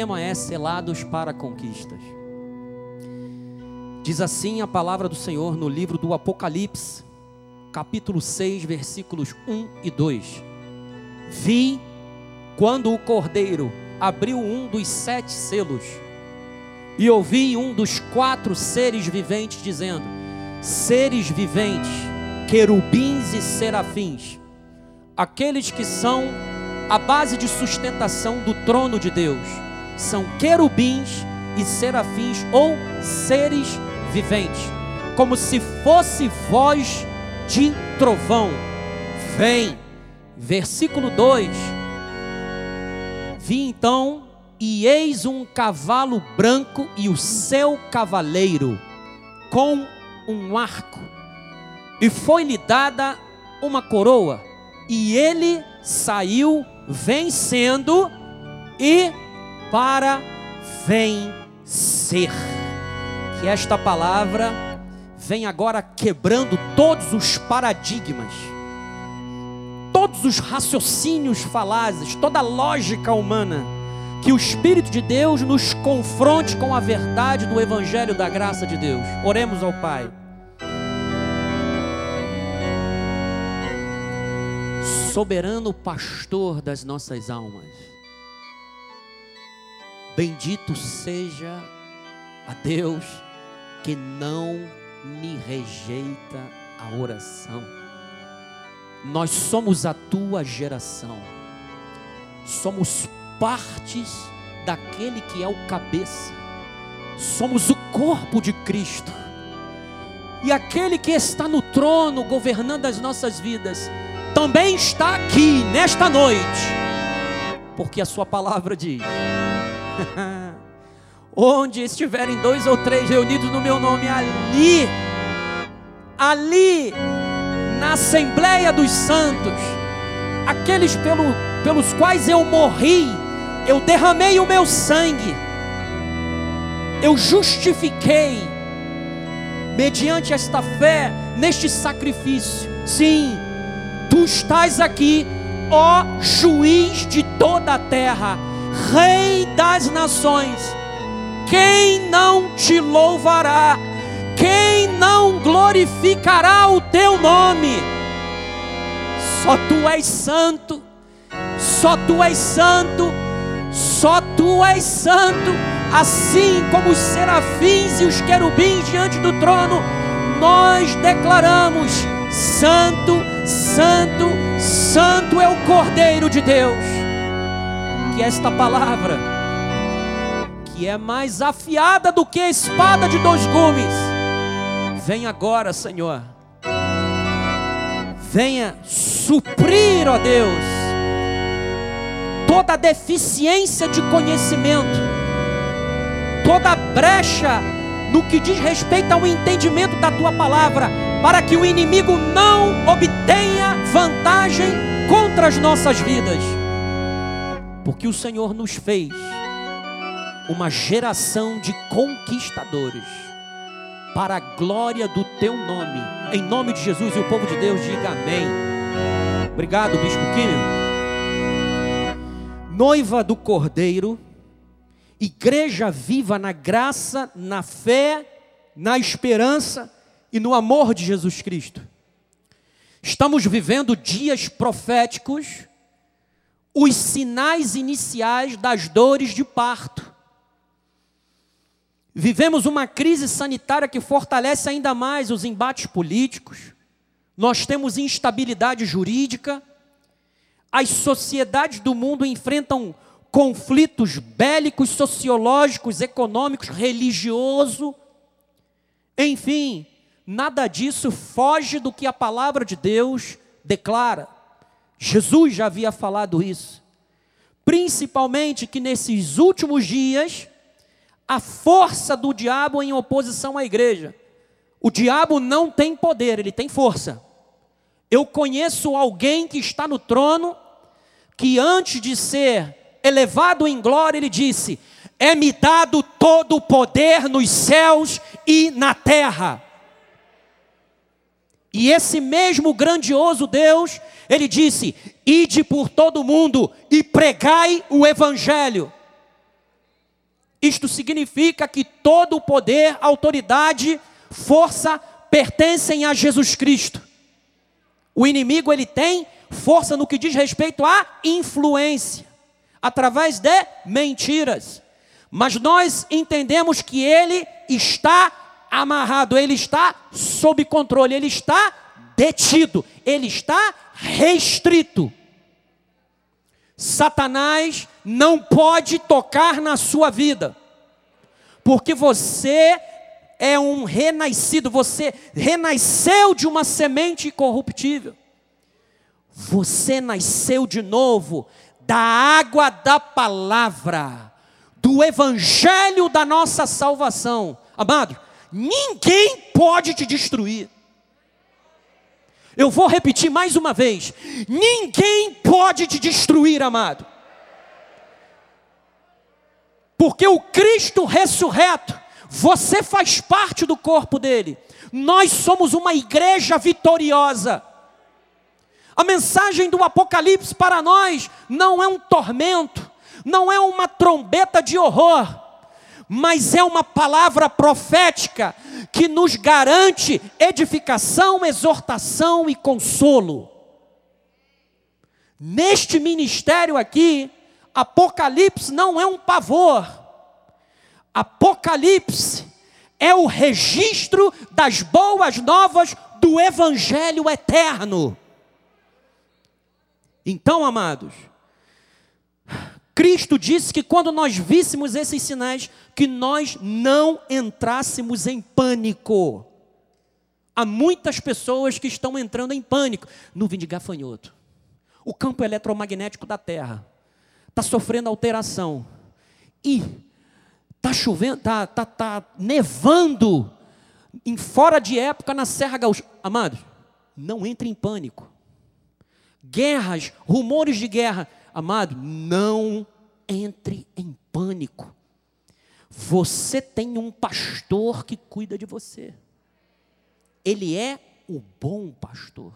tema é selados para conquistas. Diz assim a palavra do Senhor no livro do Apocalipse, capítulo 6, versículos 1 e 2. Vi quando o cordeiro abriu um dos sete selos, e ouvi um dos quatro seres viventes dizendo: Seres viventes, querubins e serafins, aqueles que são a base de sustentação do trono de Deus são querubins e serafins ou seres viventes, como se fosse voz de trovão. Vem, versículo 2: Vi então, e eis um cavalo branco e o seu cavaleiro, com um arco, e foi-lhe dada uma coroa, e ele saiu vencendo e para vencer. Que esta palavra vem agora quebrando todos os paradigmas, todos os raciocínios falazes, toda a lógica humana. Que o Espírito de Deus nos confronte com a verdade do Evangelho da graça de Deus. Oremos ao Pai. Soberano pastor das nossas almas Bendito seja a Deus que não me rejeita a oração. Nós somos a tua geração, somos partes daquele que é o cabeça, somos o corpo de Cristo. E aquele que está no trono governando as nossas vidas, também está aqui nesta noite, porque a Sua palavra diz Onde estiverem dois ou três reunidos no meu nome, ali, ali, na Assembleia dos Santos, aqueles pelo, pelos quais eu morri, eu derramei o meu sangue, eu justifiquei, mediante esta fé, neste sacrifício. Sim, tu estás aqui, ó juiz de toda a terra Rei das nações, quem não te louvará? Quem não glorificará o teu nome? Só tu és santo, só tu és santo, só tu és santo, assim como os serafins e os querubins diante do trono, nós declaramos: Santo, Santo, Santo é o Cordeiro de Deus que esta palavra, que é mais afiada do que a espada de dois gumes, vem agora, Senhor. Venha suprir, ó Deus, toda deficiência de conhecimento, toda brecha no que diz respeito ao entendimento da tua palavra, para que o inimigo não obtenha vantagem contra as nossas vidas porque o Senhor nos fez uma geração de conquistadores, para a glória do teu nome, em nome de Jesus e o povo de Deus diga amém. Obrigado, Bispo Químio. Noiva do Cordeiro, igreja viva na graça, na fé, na esperança e no amor de Jesus Cristo. Estamos vivendo dias proféticos os sinais iniciais das dores de parto. Vivemos uma crise sanitária que fortalece ainda mais os embates políticos. Nós temos instabilidade jurídica. As sociedades do mundo enfrentam conflitos bélicos, sociológicos, econômicos, religioso. Enfim, nada disso foge do que a palavra de Deus declara. Jesus já havia falado isso. Principalmente que nesses últimos dias, a força do diabo em oposição à igreja. O diabo não tem poder, ele tem força. Eu conheço alguém que está no trono, que antes de ser elevado em glória, ele disse: É-me dado todo o poder nos céus e na terra. E esse mesmo grandioso Deus, ele disse: Ide por todo mundo e pregai o Evangelho. Isto significa que todo o poder, autoridade, força pertencem a Jesus Cristo. O inimigo ele tem força no que diz respeito à influência, através de mentiras. Mas nós entendemos que ele está amarrado, ele está sob controle, ele está detido, ele está restrito. Satanás não pode tocar na sua vida, porque você é um renascido, você renasceu de uma semente corruptível. Você nasceu de novo da água da palavra, do evangelho da nossa salvação. Amado, ninguém pode te destruir. Eu vou repetir mais uma vez: ninguém pode te destruir, amado. Porque o Cristo ressurreto, você faz parte do corpo dele. Nós somos uma igreja vitoriosa. A mensagem do Apocalipse para nós não é um tormento, não é uma trombeta de horror, mas é uma palavra profética que nos garante edificação, exortação e consolo. Neste ministério aqui, Apocalipse não é um pavor, Apocalipse é o registro das boas novas do Evangelho eterno. Então, amados, Cristo disse que quando nós víssemos esses sinais, que nós não entrássemos em pânico. Há muitas pessoas que estão entrando em pânico. Nuvem de gafanhoto. O campo eletromagnético da Terra está sofrendo alteração. E está chovendo, está tá, tá nevando em fora de época na Serra Gaúcha. Amados, não entre em pânico guerras, rumores de guerra. Amado, não entre em pânico. Você tem um pastor que cuida de você. Ele é o bom pastor.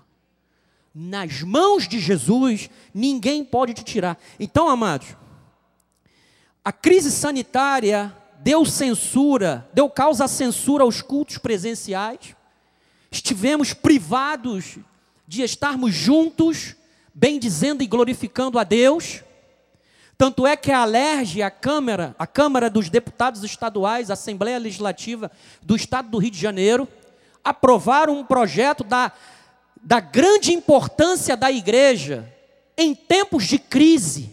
Nas mãos de Jesus, ninguém pode te tirar. Então, amados, a crise sanitária deu censura, deu causa à censura aos cultos presenciais. Estivemos privados de estarmos juntos bendizendo e glorificando a Deus. Tanto é que a Alerge, a Câmara, a Câmara dos Deputados Estaduais, a Assembleia Legislativa do Estado do Rio de Janeiro, aprovaram um projeto da, da grande importância da igreja em tempos de crise,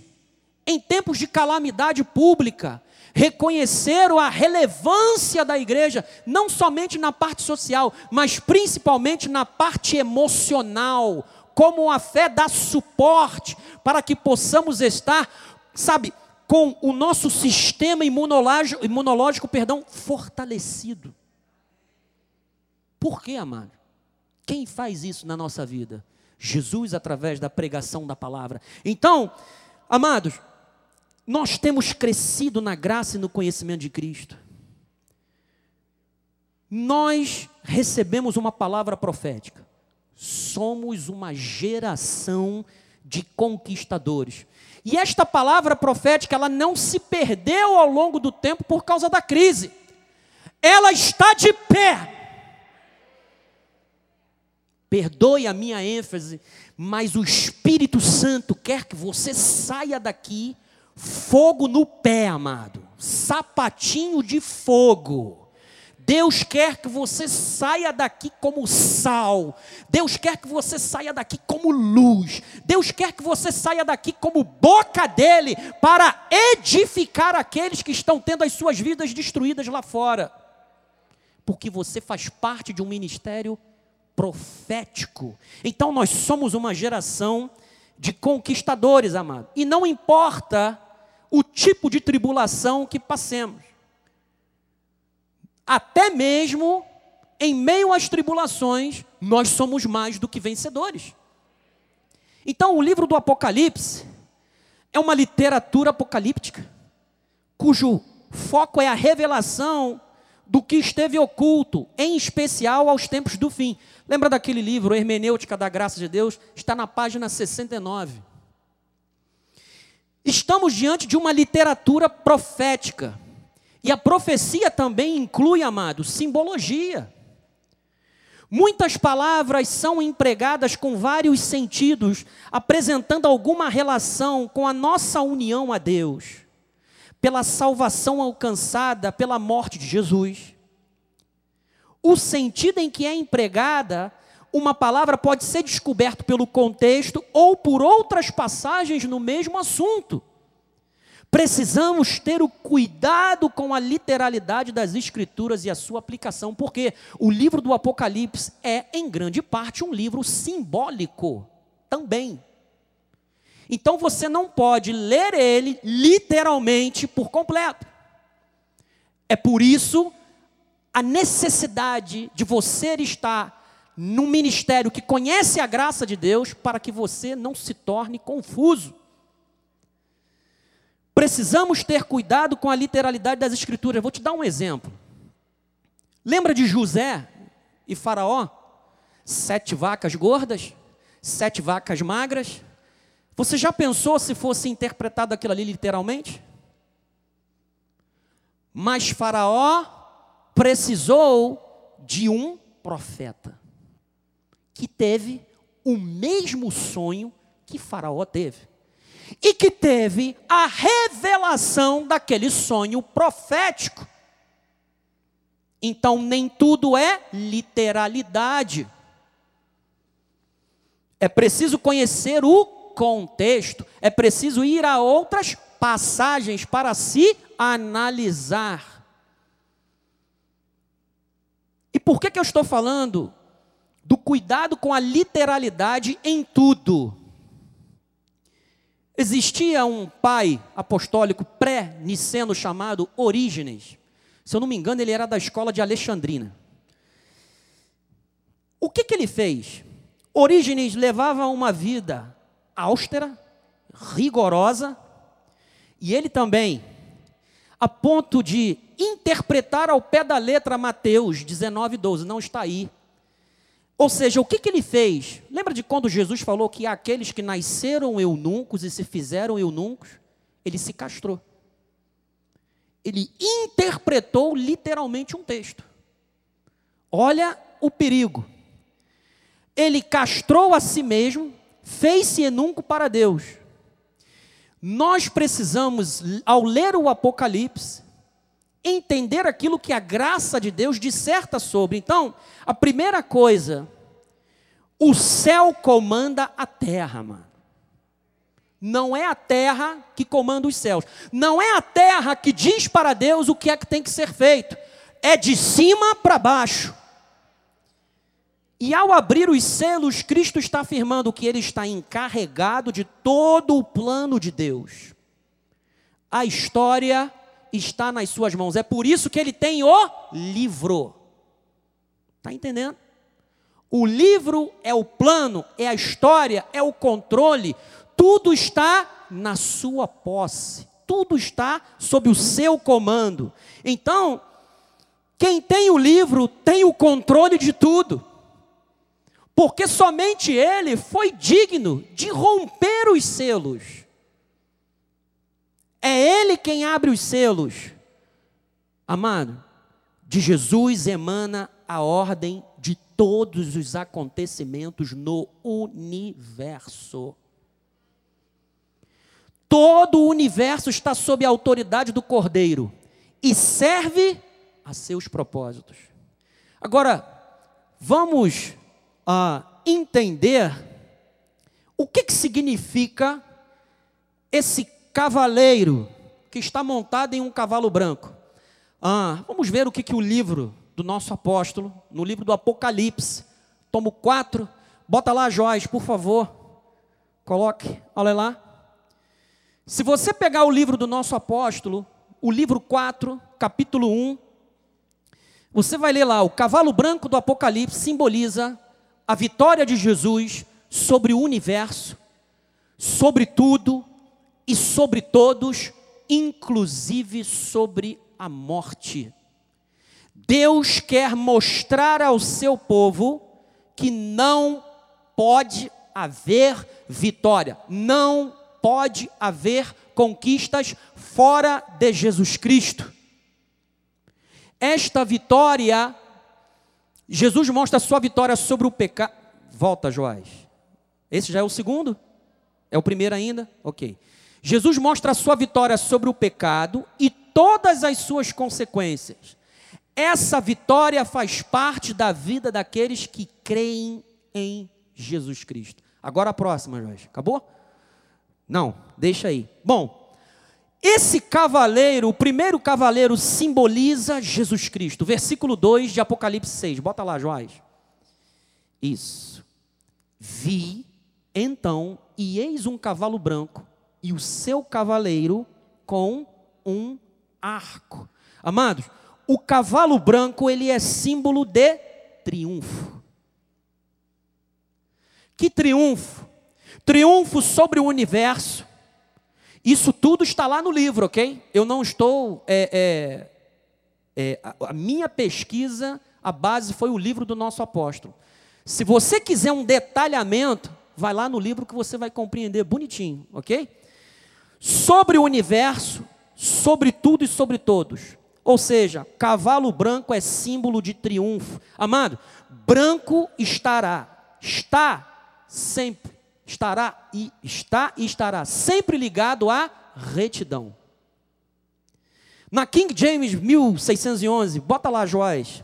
em tempos de calamidade pública, reconheceram a relevância da igreja, não somente na parte social, mas principalmente na parte emocional, como a fé dá suporte para que possamos estar, sabe, com o nosso sistema imunológico, imunológico perdão, fortalecido. Por quê, amado? Quem faz isso na nossa vida? Jesus, através da pregação da palavra. Então, amados, nós temos crescido na graça e no conhecimento de Cristo. Nós recebemos uma palavra profética somos uma geração de conquistadores. E esta palavra profética, ela não se perdeu ao longo do tempo por causa da crise. Ela está de pé. Perdoe a minha ênfase, mas o Espírito Santo quer que você saia daqui fogo no pé, amado. Sapatinho de fogo. Deus quer que você saia daqui como sal. Deus quer que você saia daqui como luz. Deus quer que você saia daqui como boca dele para edificar aqueles que estão tendo as suas vidas destruídas lá fora. Porque você faz parte de um ministério profético. Então nós somos uma geração de conquistadores, amado. E não importa o tipo de tribulação que passemos até mesmo em meio às tribulações, nós somos mais do que vencedores. Então, o livro do Apocalipse é uma literatura apocalíptica, cujo foco é a revelação do que esteve oculto, em especial aos tempos do fim. Lembra daquele livro, Hermenêutica da Graça de Deus? Está na página 69. Estamos diante de uma literatura profética E a profecia também inclui, amado, simbologia. Muitas palavras são empregadas com vários sentidos, apresentando alguma relação com a nossa união a Deus, pela salvação alcançada pela morte de Jesus. O sentido em que é empregada uma palavra pode ser descoberto pelo contexto ou por outras passagens no mesmo assunto. Precisamos ter o cuidado com a literalidade das Escrituras e a sua aplicação, porque o livro do Apocalipse é, em grande parte, um livro simbólico também. Então você não pode ler ele literalmente por completo. É por isso a necessidade de você estar num ministério que conhece a graça de Deus para que você não se torne confuso. Precisamos ter cuidado com a literalidade das Escrituras. Vou te dar um exemplo. Lembra de José e Faraó? Sete vacas gordas, sete vacas magras. Você já pensou se fosse interpretado aquilo ali literalmente? Mas Faraó precisou de um profeta que teve o mesmo sonho que Faraó teve e que teve a revelação daquele sonho profético. Então, nem tudo é literalidade. É preciso conhecer o contexto, é preciso ir a outras passagens para se analisar. E por que, que eu estou falando do cuidado com a literalidade em tudo? Existia um pai apostólico pré-niceno chamado Orígenes. Se eu não me engano, ele era da escola de Alexandrina. O que, que ele fez? Orígenes levava uma vida austera, rigorosa, e ele também, a ponto de interpretar ao pé da letra Mateus 19, 12, não está aí, ou seja, o que, que ele fez? Lembra de quando Jesus falou que aqueles que nasceram eunucos e se fizeram eunucos, ele se castrou. Ele interpretou literalmente um texto. Olha o perigo. Ele castrou a si mesmo, fez-se eunuco para Deus. Nós precisamos, ao ler o Apocalipse, entender aquilo que a graça de Deus disserta sobre. Então, a primeira coisa, o céu comanda a terra, mano. Não é a terra que comanda os céus. Não é a terra que diz para Deus o que é que tem que ser feito. É de cima para baixo. E ao abrir os selos, Cristo está afirmando que ele está encarregado de todo o plano de Deus. A história está nas suas mãos. É por isso que ele tem o livro. Está entendendo? O livro é o plano, é a história, é o controle. Tudo está na sua posse. Tudo está sob o seu comando. Então, quem tem o livro tem o controle de tudo. Porque somente ele foi digno de romper os selos. É Ele quem abre os selos. Amado, de Jesus emana a ordem de todos os acontecimentos no universo. Todo o universo está sob a autoridade do Cordeiro e serve a seus propósitos. Agora, vamos uh, entender o que, que significa esse cavaleiro que está montado em um cavalo branco. Ah, vamos ver o que, que o livro do nosso apóstolo, no livro do Apocalipse, tomo 4, bota lá, Joás, por favor, coloque, olha lá. Se você pegar o livro do nosso apóstolo, o livro 4, capítulo 1, você vai ler lá, o cavalo branco do Apocalipse simboliza a vitória de Jesus sobre o universo, sobre tudo, e sobre todos, inclusive sobre a morte. Deus quer mostrar ao seu povo que não pode haver vitória, não pode haver conquistas fora de Jesus Cristo. Esta vitória, Jesus mostra a sua vitória sobre o pecado. Volta, Joás. Esse já é o segundo? É o primeiro ainda? Ok. Jesus mostra a sua vitória sobre o pecado e todas as suas consequências. Essa vitória faz parte da vida daqueles que creem em Jesus Cristo. Agora a próxima, Jorge. Acabou? Não, deixa aí. Bom, esse cavaleiro, o primeiro cavaleiro, simboliza Jesus Cristo. Versículo 2 de Apocalipse 6. Bota lá, Joás. Isso. Vi, então, e eis um cavalo branco, e o seu cavaleiro com um arco. Amados, o cavalo branco ele é símbolo de triunfo. Que triunfo? Triunfo sobre o universo. Isso tudo está lá no livro, ok? Eu não estou. É, é, é, a, minha pesquisa, a base foi o livro do nosso apóstolo. Se você quiser um detalhamento, vai lá no livro que você vai compreender bonitinho, ok? Sobre o universo, sobre tudo e sobre todos. Ou seja, cavalo branco é símbolo de triunfo. Amado, branco estará, está sempre, estará e está e estará sempre ligado à retidão. Na King James 1611, bota lá, Joás.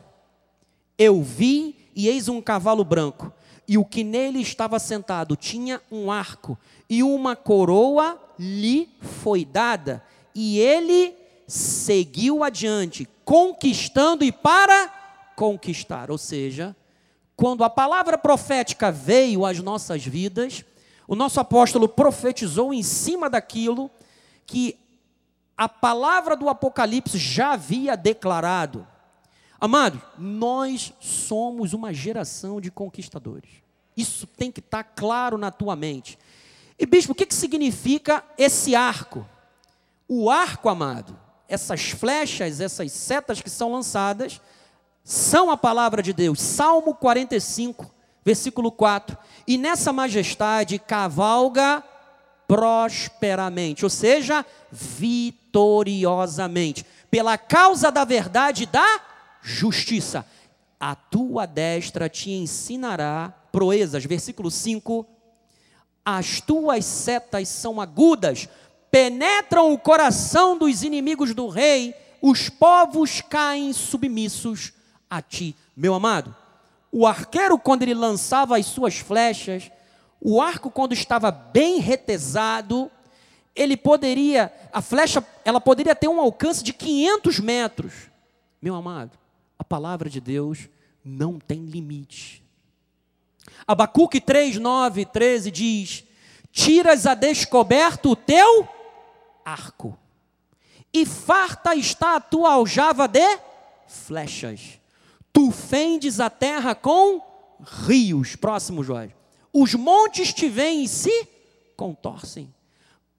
Eu vi e eis um cavalo branco, e o que nele estava sentado tinha um arco, e uma coroa lhe foi dada, e ele seguiu adiante, conquistando e para conquistar. Ou seja, quando a palavra profética veio às nossas vidas, o nosso apóstolo profetizou em cima daquilo que a palavra do Apocalipse já havia declarado. Amado, nós somos uma geração de conquistadores. Isso tem que estar claro na tua mente. E bispo, o que, que significa esse arco? O arco, amado, essas flechas, essas setas que são lançadas, são a palavra de Deus. Salmo 45, versículo 4. E nessa majestade cavalga prosperamente, ou seja, vitoriosamente, pela causa da verdade da justiça. A tua destra te ensinará proezas. Versículo 5. As tuas setas são agudas, penetram o coração dos inimigos do rei, os povos caem submissos a ti. Meu amado, o arqueiro, quando ele lançava as suas flechas, o arco, quando estava bem retesado, ele poderia, a flecha, ela poderia ter um alcance de 500 metros. Meu amado, a palavra de Deus não tem limite. Abacuque 3, 9, 13 diz: Tiras a descoberto o teu arco, e farta está a tua aljava de flechas. Tu fendes a terra com rios. Próximo, Jorge. Os montes te veem e se contorcem.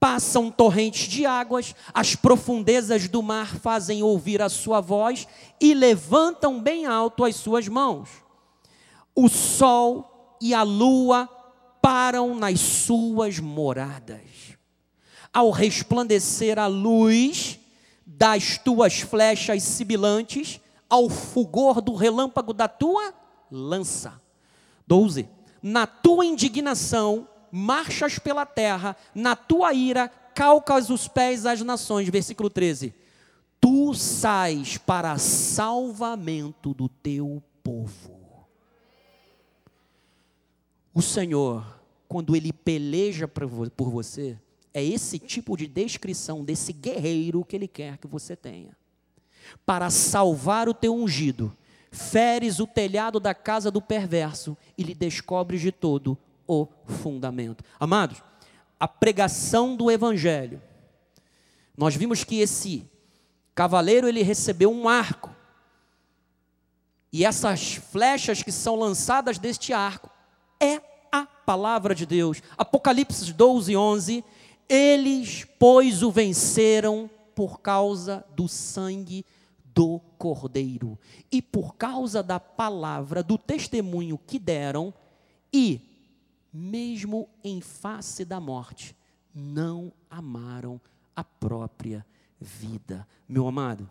Passam torrentes de águas, as profundezas do mar fazem ouvir a sua voz e levantam bem alto as suas mãos. O sol e a lua param nas suas moradas ao resplandecer a luz das tuas flechas sibilantes, ao fulgor do relâmpago da tua lança. 12. Na tua indignação, marchas pela terra, na tua ira, calcas os pés às nações. Versículo 13. Tu sais para salvamento do teu povo. O Senhor, quando Ele peleja por você, é esse tipo de descrição desse guerreiro que ele quer que você tenha. Para salvar o teu ungido, feres o telhado da casa do perverso e lhe descobres de todo o fundamento. Amados, a pregação do evangelho. Nós vimos que esse cavaleiro ele recebeu um arco. E essas flechas que são lançadas deste arco é a palavra de Deus. Apocalipse 12, 11 eles, pois, o venceram por causa do sangue do Cordeiro e por causa da palavra, do testemunho que deram, e, mesmo em face da morte, não amaram a própria vida. Meu amado,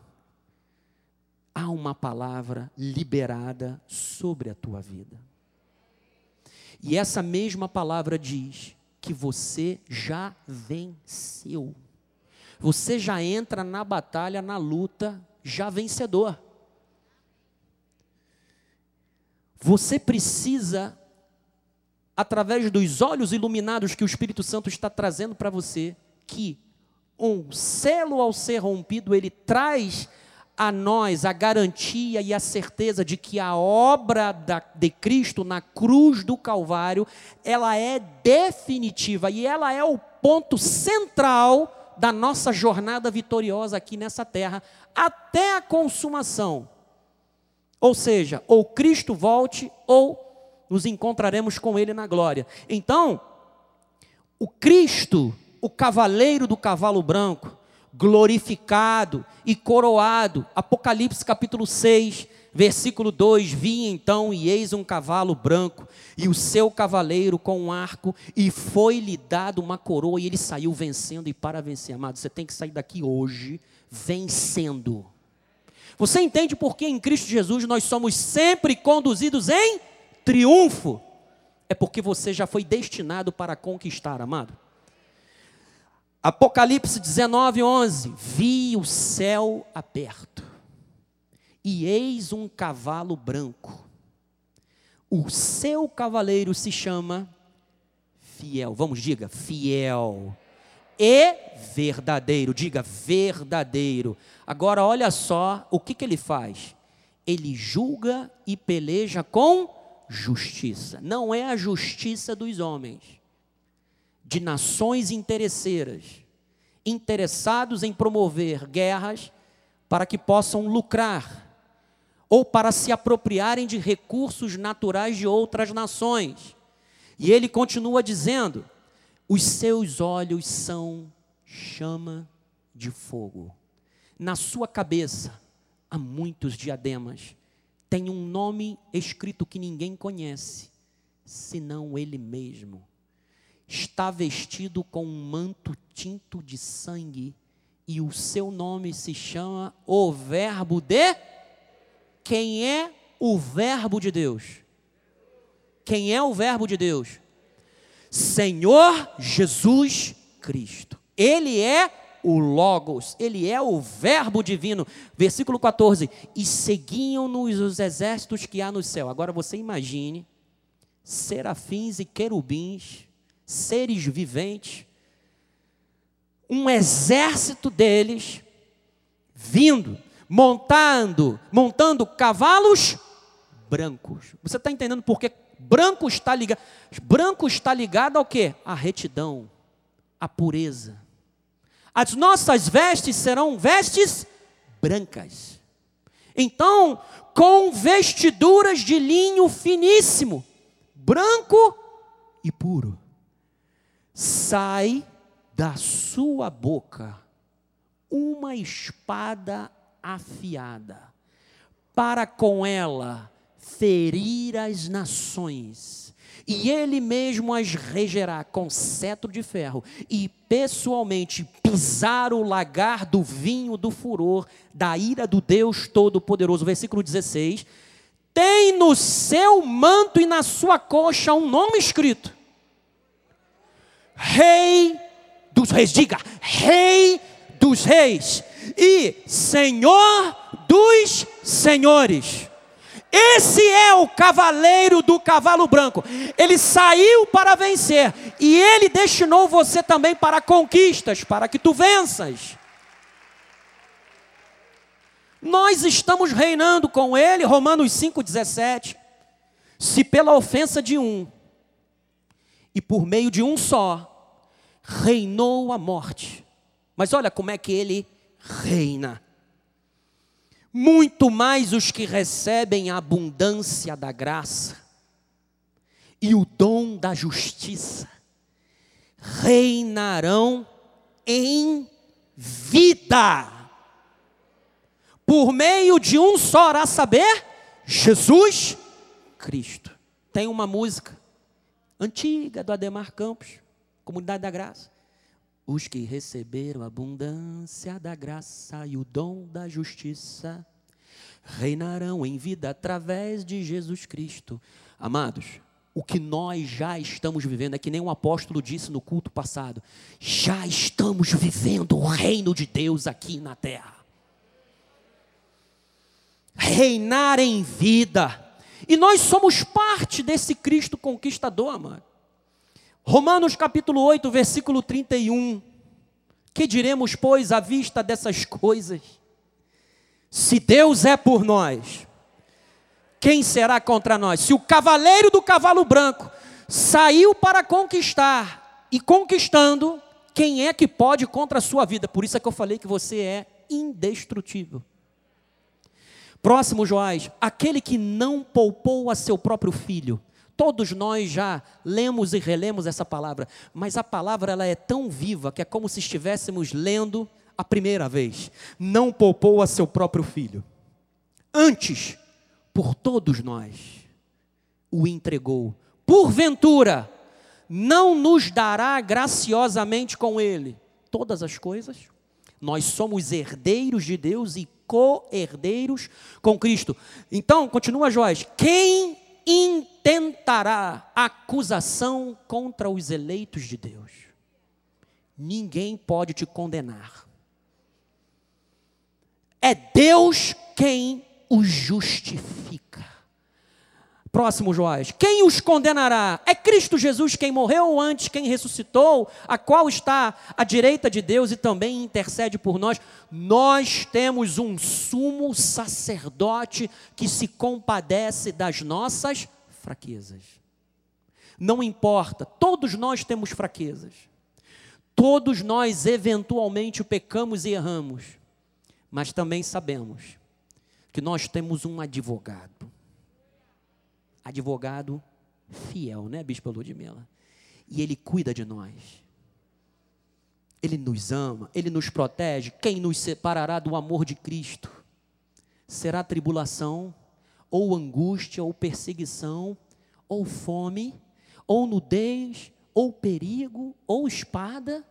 há uma palavra liberada sobre a tua vida. E essa mesma palavra diz que você já venceu. Você já entra na batalha, na luta, já vencedor. Você precisa, através dos olhos iluminados que o Espírito Santo está trazendo para você, que um selo ao ser rompido, ele traz a nós a garantia e a certeza de que a obra da, de Cristo na cruz do Calvário, ela é definitiva e ela é o ponto central da nossa jornada vitoriosa aqui nessa terra, até a consumação. Ou seja, ou Cristo volte, ou nos encontraremos com Ele na glória. Então, o Cristo, o cavaleiro do cavalo branco, glorificado e coroado. Apocalipse capítulo 6, versículo 2: Vi então e eis um cavalo branco, e o seu cavaleiro com um arco, e foi-lhe dado uma coroa, e ele saiu vencendo. E para vencer, amado, você tem que sair daqui hoje vencendo. Você entende por que em Cristo Jesus nós somos sempre conduzidos em triunfo? É porque você já foi destinado para conquistar, amado. Apocalipse 19, 11: Vi o céu aberto, e eis um cavalo branco. O seu cavaleiro se chama fiel. Vamos, diga, fiel. E verdadeiro. Diga, verdadeiro. Agora, olha só o que, que ele faz. Ele julga e peleja com justiça. Não é a justiça dos homens de nações interesseiras, interessados em promover guerras para que possam lucrar ou para se apropriarem de recursos naturais de outras nações. E ele continua dizendo: os seus olhos são chama de fogo. Na sua cabeça há muitos diademas. Tem um nome escrito que ninguém conhece, senão ele mesmo está vestido com um manto tinto de sangue, e o seu nome se chama o Verbo de. Quem é o Verbo de Deus? Quem é o Verbo de Deus? Senhor Jesus Cristo. Ele é o Logos, ele é o Verbo divino. Versículo 14: E seguiam-nos os exércitos que há no céu. Agora você imagine serafins e querubins seres viventes, um exército deles vindo, montando, montando cavalos brancos. Você está entendendo por que branco está ligado? Branco está ligado ao que? A retidão, a pureza. As nossas vestes serão vestes brancas. Então, com vestiduras de linho finíssimo, branco e puro sai da sua boca uma espada afiada, para com ela ferir as nações, e ele mesmo as regerá com cetro de ferro, e pessoalmente pisar o lagar do vinho do furor, da ira do Deus Todo-Poderoso. Versículo 16: tem no seu manto e na sua coxa um nome escrito Rei dos Reis. Diga, Rei dos Reis e Senhor dos Senhores. Esse é o cavaleiro do cavalo branco. Ele saiu para vencer e ele destinou você também para conquistas, para que tu venças. Nós estamos reinando com ele, Romanos 5,17. Se pela ofensa de um e por meio de um só reinou a morte. Mas olha como é que ele reina. Muito mais os que recebem a abundância da graça e o dom da justiça reinarão em vida. Por meio de um só, a saber, Jesus Cristo. Tem uma música antiga do Ademar Campos, Comunidade da Graça. Os que receberam a abundância da graça e o dom da justiça reinarão em vida através de Jesus Cristo. Amados, o que nós já estamos vivendo, é que nem o apóstolo disse no culto passado, já estamos vivendo o reino de Deus aqui na terra. Reinar em vida. E nós somos parte desse Cristo conquistador, amado. Romanos capítulo 8, versículo 31. Que diremos, pois, à vista dessas coisas? Se Deus é por nós, quem será contra nós? Se o cavaleiro do cavalo branco saiu para conquistar e conquistando, quem é que pode contra a sua vida? Por isso é que eu falei que você é indestrutível. Próximo, Joás, aquele que não poupou a seu próprio filho. Todos nós já lemos e relemos essa palavra, mas a palavra ela é tão viva que é como se estivéssemos lendo a primeira vez. Não poupou a seu próprio filho. Antes, por todos nós, o entregou. Porventura, não nos dará graciosamente com ele todas as coisas? Nós somos herdeiros de Deus e co-herdeiros com Cristo. Então, continua Joás: quem intentará acusação contra os eleitos de Deus? Ninguém pode te condenar. É Deus quem os justifica. Próximo, Joás. Quem os condenará? É Cristo Jesus quem morreu antes, quem ressuscitou, a qual está à direita de Deus e também intercede por nós. Nós temos um sumo sacerdote que se compadece das nossas fraquezas. Não importa, todos nós temos fraquezas. Todos nós eventualmente pecamos e erramos. Mas também sabemos que nós temos um advogado. Advogado fiel, né, Bispo Ludmila? E ele cuida de nós. Ele nos ama, ele nos protege. Quem nos separará do amor de Cristo? Será tribulação, ou angústia, ou perseguição, ou fome, ou nudez, ou perigo, ou espada?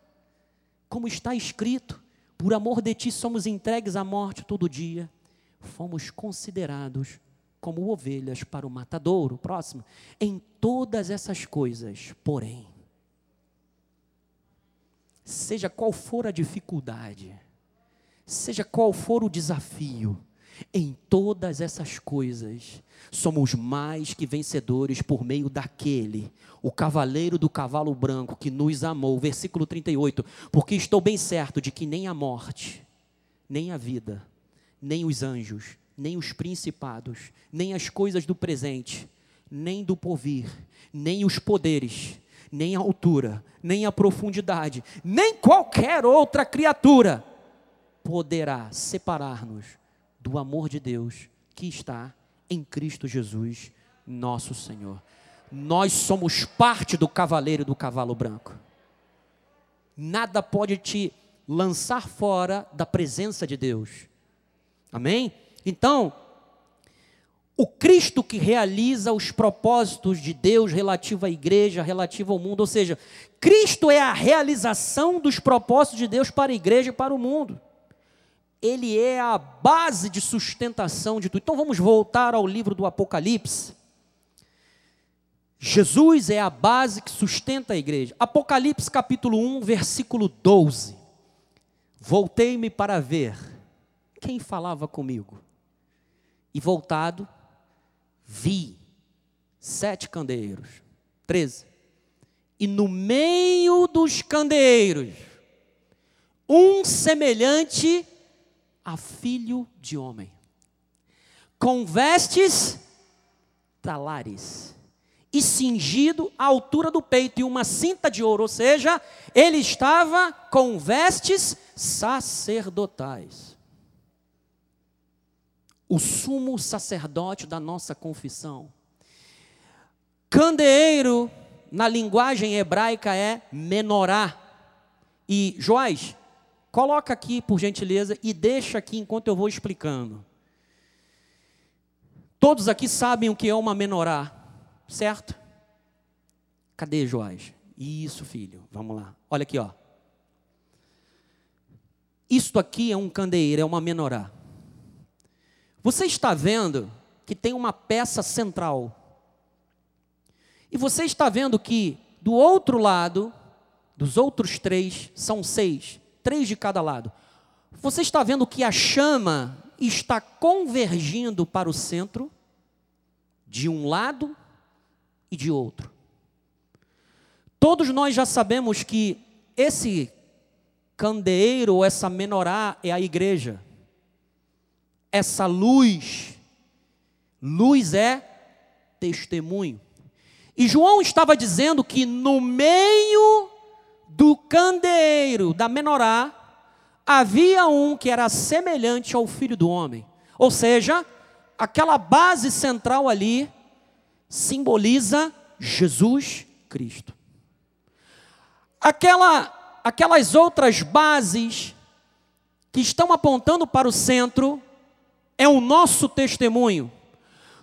Como está escrito: por amor de ti somos entregues à morte todo dia fomos considerados como ovelhas para o matadouro. Próximo. Em todas essas coisas, porém, seja qual for a dificuldade, seja qual for o desafio, em todas essas coisas, somos mais que vencedores por meio daquele, o cavaleiro do cavalo branco que nos amou. Versículo 38. Porque estou bem certo de que nem a morte, nem a vida, nem os anjos, nem os principados, nem as coisas do presente, nem do porvir, nem os poderes, nem a altura, nem a profundidade, nem qualquer outra criatura poderá separar-nos do amor de Deus que está em Cristo Jesus, nosso Senhor. Nós somos parte do cavaleiro do cavalo branco. Nada pode te lançar fora da presença de Deus. Amém? Então, o Cristo que realiza os propósitos de Deus relativo à igreja, relativo ao mundo, ou seja, Cristo é a realização dos propósitos de Deus para a igreja e para o mundo. Ele é a base de sustentação de tudo. Então vamos voltar ao livro do Apocalipse. Jesus é a base que sustenta a igreja. Apocalipse capítulo 1, versículo 12. Voltei-me para ver quem falava comigo. E voltado, vi sete candeeiros. Treze. E no meio dos candeeiros, um semelhante a filho de homem, com vestes talares e cingido à altura do peito e uma cinta de ouro, ou seja, ele estava com vestes sacerdotais o sumo sacerdote da nossa confissão. Candeeiro, na linguagem hebraica, é menorá. E, Joás, coloca aqui, por gentileza, e deixa aqui enquanto eu vou explicando. Todos aqui sabem o que é uma menorá, certo? Cadê, Joás? Isso, filho, vamos lá. Olha aqui, ó. Isto aqui é um candeeiro, é uma menorá. Você está vendo que tem uma peça central. E você está vendo que do outro lado, dos outros três, são seis, três de cada lado. Você está vendo que a chama está convergindo para o centro, de um lado e de outro. Todos nós já sabemos que esse candeeiro ou essa menorá é a igreja. Essa luz, luz é testemunho. E João estava dizendo que no meio do candeeiro da menorá havia um que era semelhante ao filho do homem. Ou seja, aquela base central ali simboliza Jesus Cristo. Aquela, aquelas outras bases que estão apontando para o centro é o nosso testemunho.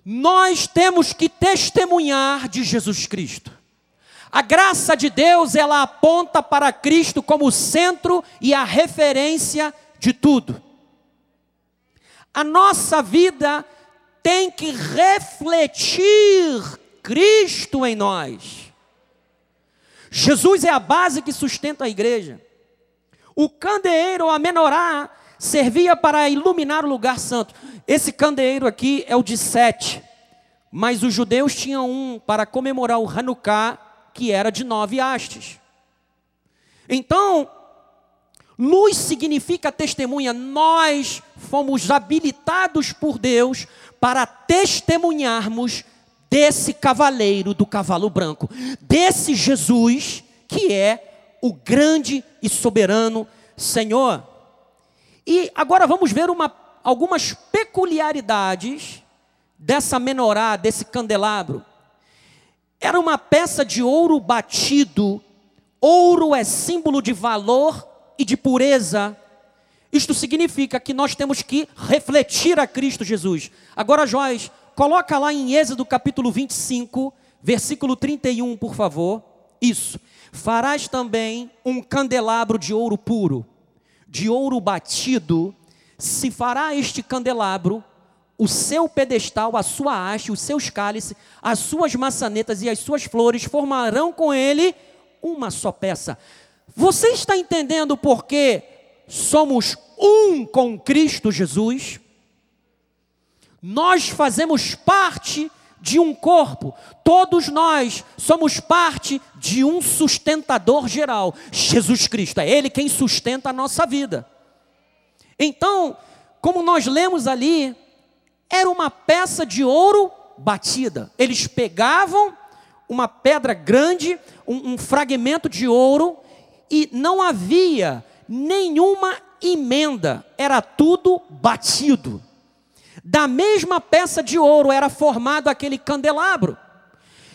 Nós temos que testemunhar de Jesus Cristo. A graça de Deus, ela aponta para Cristo como o centro e a referência de tudo. A nossa vida tem que refletir Cristo em nós. Jesus é a base que sustenta a igreja. O candeeiro, a menorá, servia para iluminar o lugar santo. Esse candeeiro aqui é o de sete, mas os judeus tinham um para comemorar o Hanukkah, que era de nove hastes. Então, luz significa testemunha. Nós fomos habilitados por Deus para testemunharmos desse cavaleiro do cavalo branco, desse Jesus que é o grande e soberano Senhor. E agora vamos ver uma, algumas peculiaridades dessa menorá, desse candelabro. Era uma peça de ouro batido. Ouro é símbolo de valor e de pureza. Isto significa que nós temos que refletir a Cristo Jesus. Agora, Joás, coloca lá em Êxodo capítulo 25, versículo 31, por favor. Isso. Farás também um candelabro de ouro puro, de ouro batido. Se fará este candelabro o seu pedestal, a sua haste, os seus cálices, as suas maçanetas e as suas flores formarão com ele uma só peça. Você está entendendo por que somos um com Cristo Jesus? Nós fazemos parte de um corpo, todos nós somos parte de um sustentador geral, Jesus Cristo, é Ele quem sustenta a nossa vida. Então, como nós lemos ali, era uma peça de ouro batida. Eles pegavam uma pedra grande, um, um fragmento de ouro, e não havia nenhuma emenda, era tudo batido. Da mesma peça de ouro era formado aquele candelabro.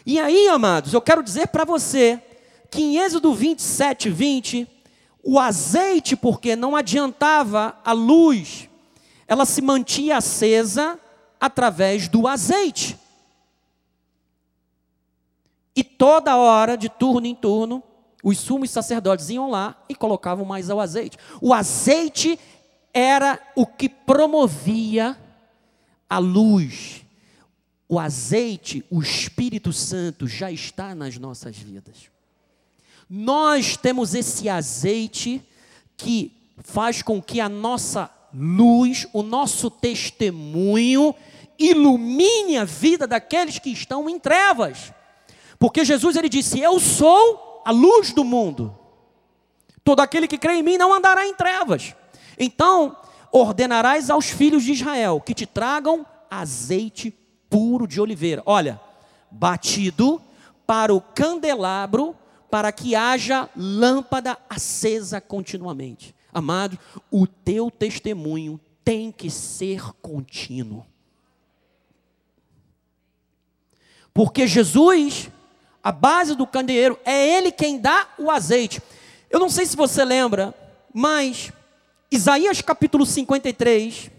E aí, amados, eu quero dizer para você que em Êxodo 27, 20, o azeite, porque não adiantava a luz, ela se mantinha acesa através do azeite. E toda hora, de turno em turno, os sumos sacerdotes iam lá e colocavam mais ao azeite. O azeite era o que promovia a luz. O azeite, o Espírito Santo já está nas nossas vidas. Nós temos esse azeite que faz com que a nossa luz, o nosso testemunho, ilumine a vida daqueles que estão em trevas. Porque Jesus ele disse: Eu sou a luz do mundo. Todo aquele que crê em mim não andará em trevas. Então, ordenarás aos filhos de Israel que te tragam azeite puro de oliveira. Olha, batido para o candelabro, para que haja lâmpada acesa continuamente. Amado, o teu testemunho tem que ser contínuo. Porque Jesus, a base do candeeiro, é Ele quem dá o azeite. Eu não sei se você lembra, mas Isaías capítulo 53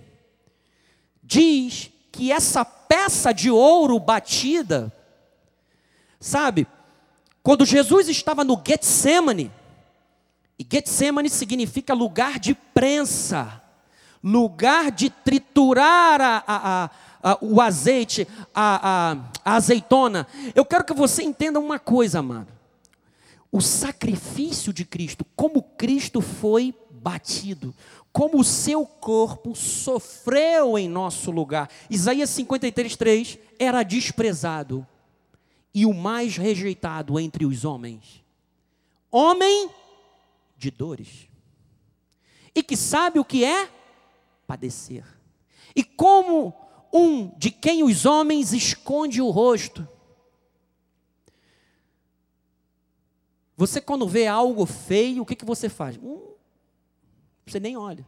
diz que essa peça de ouro batida, sabe, quando Jesus estava no Getsemane, e Getsemane significa lugar de prensa. lugar de triturar a, a, a, o azeite, a, azeitona, eu quero que você entenda uma coisa, amado. O sacrifício de Cristo, como Cristo foi batido, como o seu corpo sofreu em nosso lugar. Isaías 53, 3 era desprezado e o mais rejeitado entre os homens. Homem de dores. E que sabe o que é padecer. E como um de quem os homens esconde o rosto. Você quando vê algo feio, o que, que você faz? Hum, você nem olha.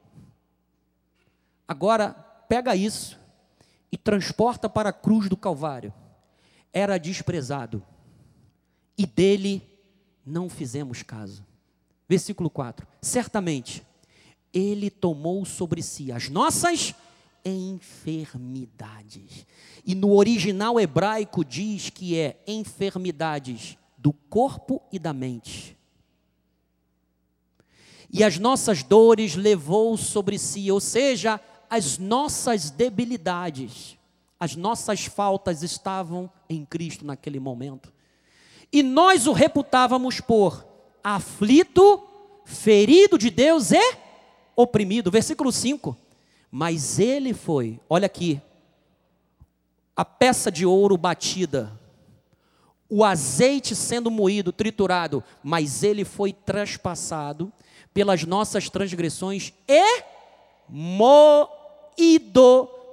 Agora, pega isso e transporta para a cruz do Calvário. Era desprezado e dele não fizemos caso. Versículo 4: Certamente ele tomou sobre si as nossas enfermidades. E no original hebraico diz que é enfermidades do corpo e da mente. E as nossas dores levou sobre si, ou seja, as nossas debilidades, as nossas faltas estavam em Cristo naquele momento. E nós o reputávamos por aflito, ferido de Deus e oprimido. Versículo 5. Mas ele foi, olha aqui, a peça de ouro batida, o azeite sendo moído, triturado, mas ele foi traspassado pelas nossas transgressões e moído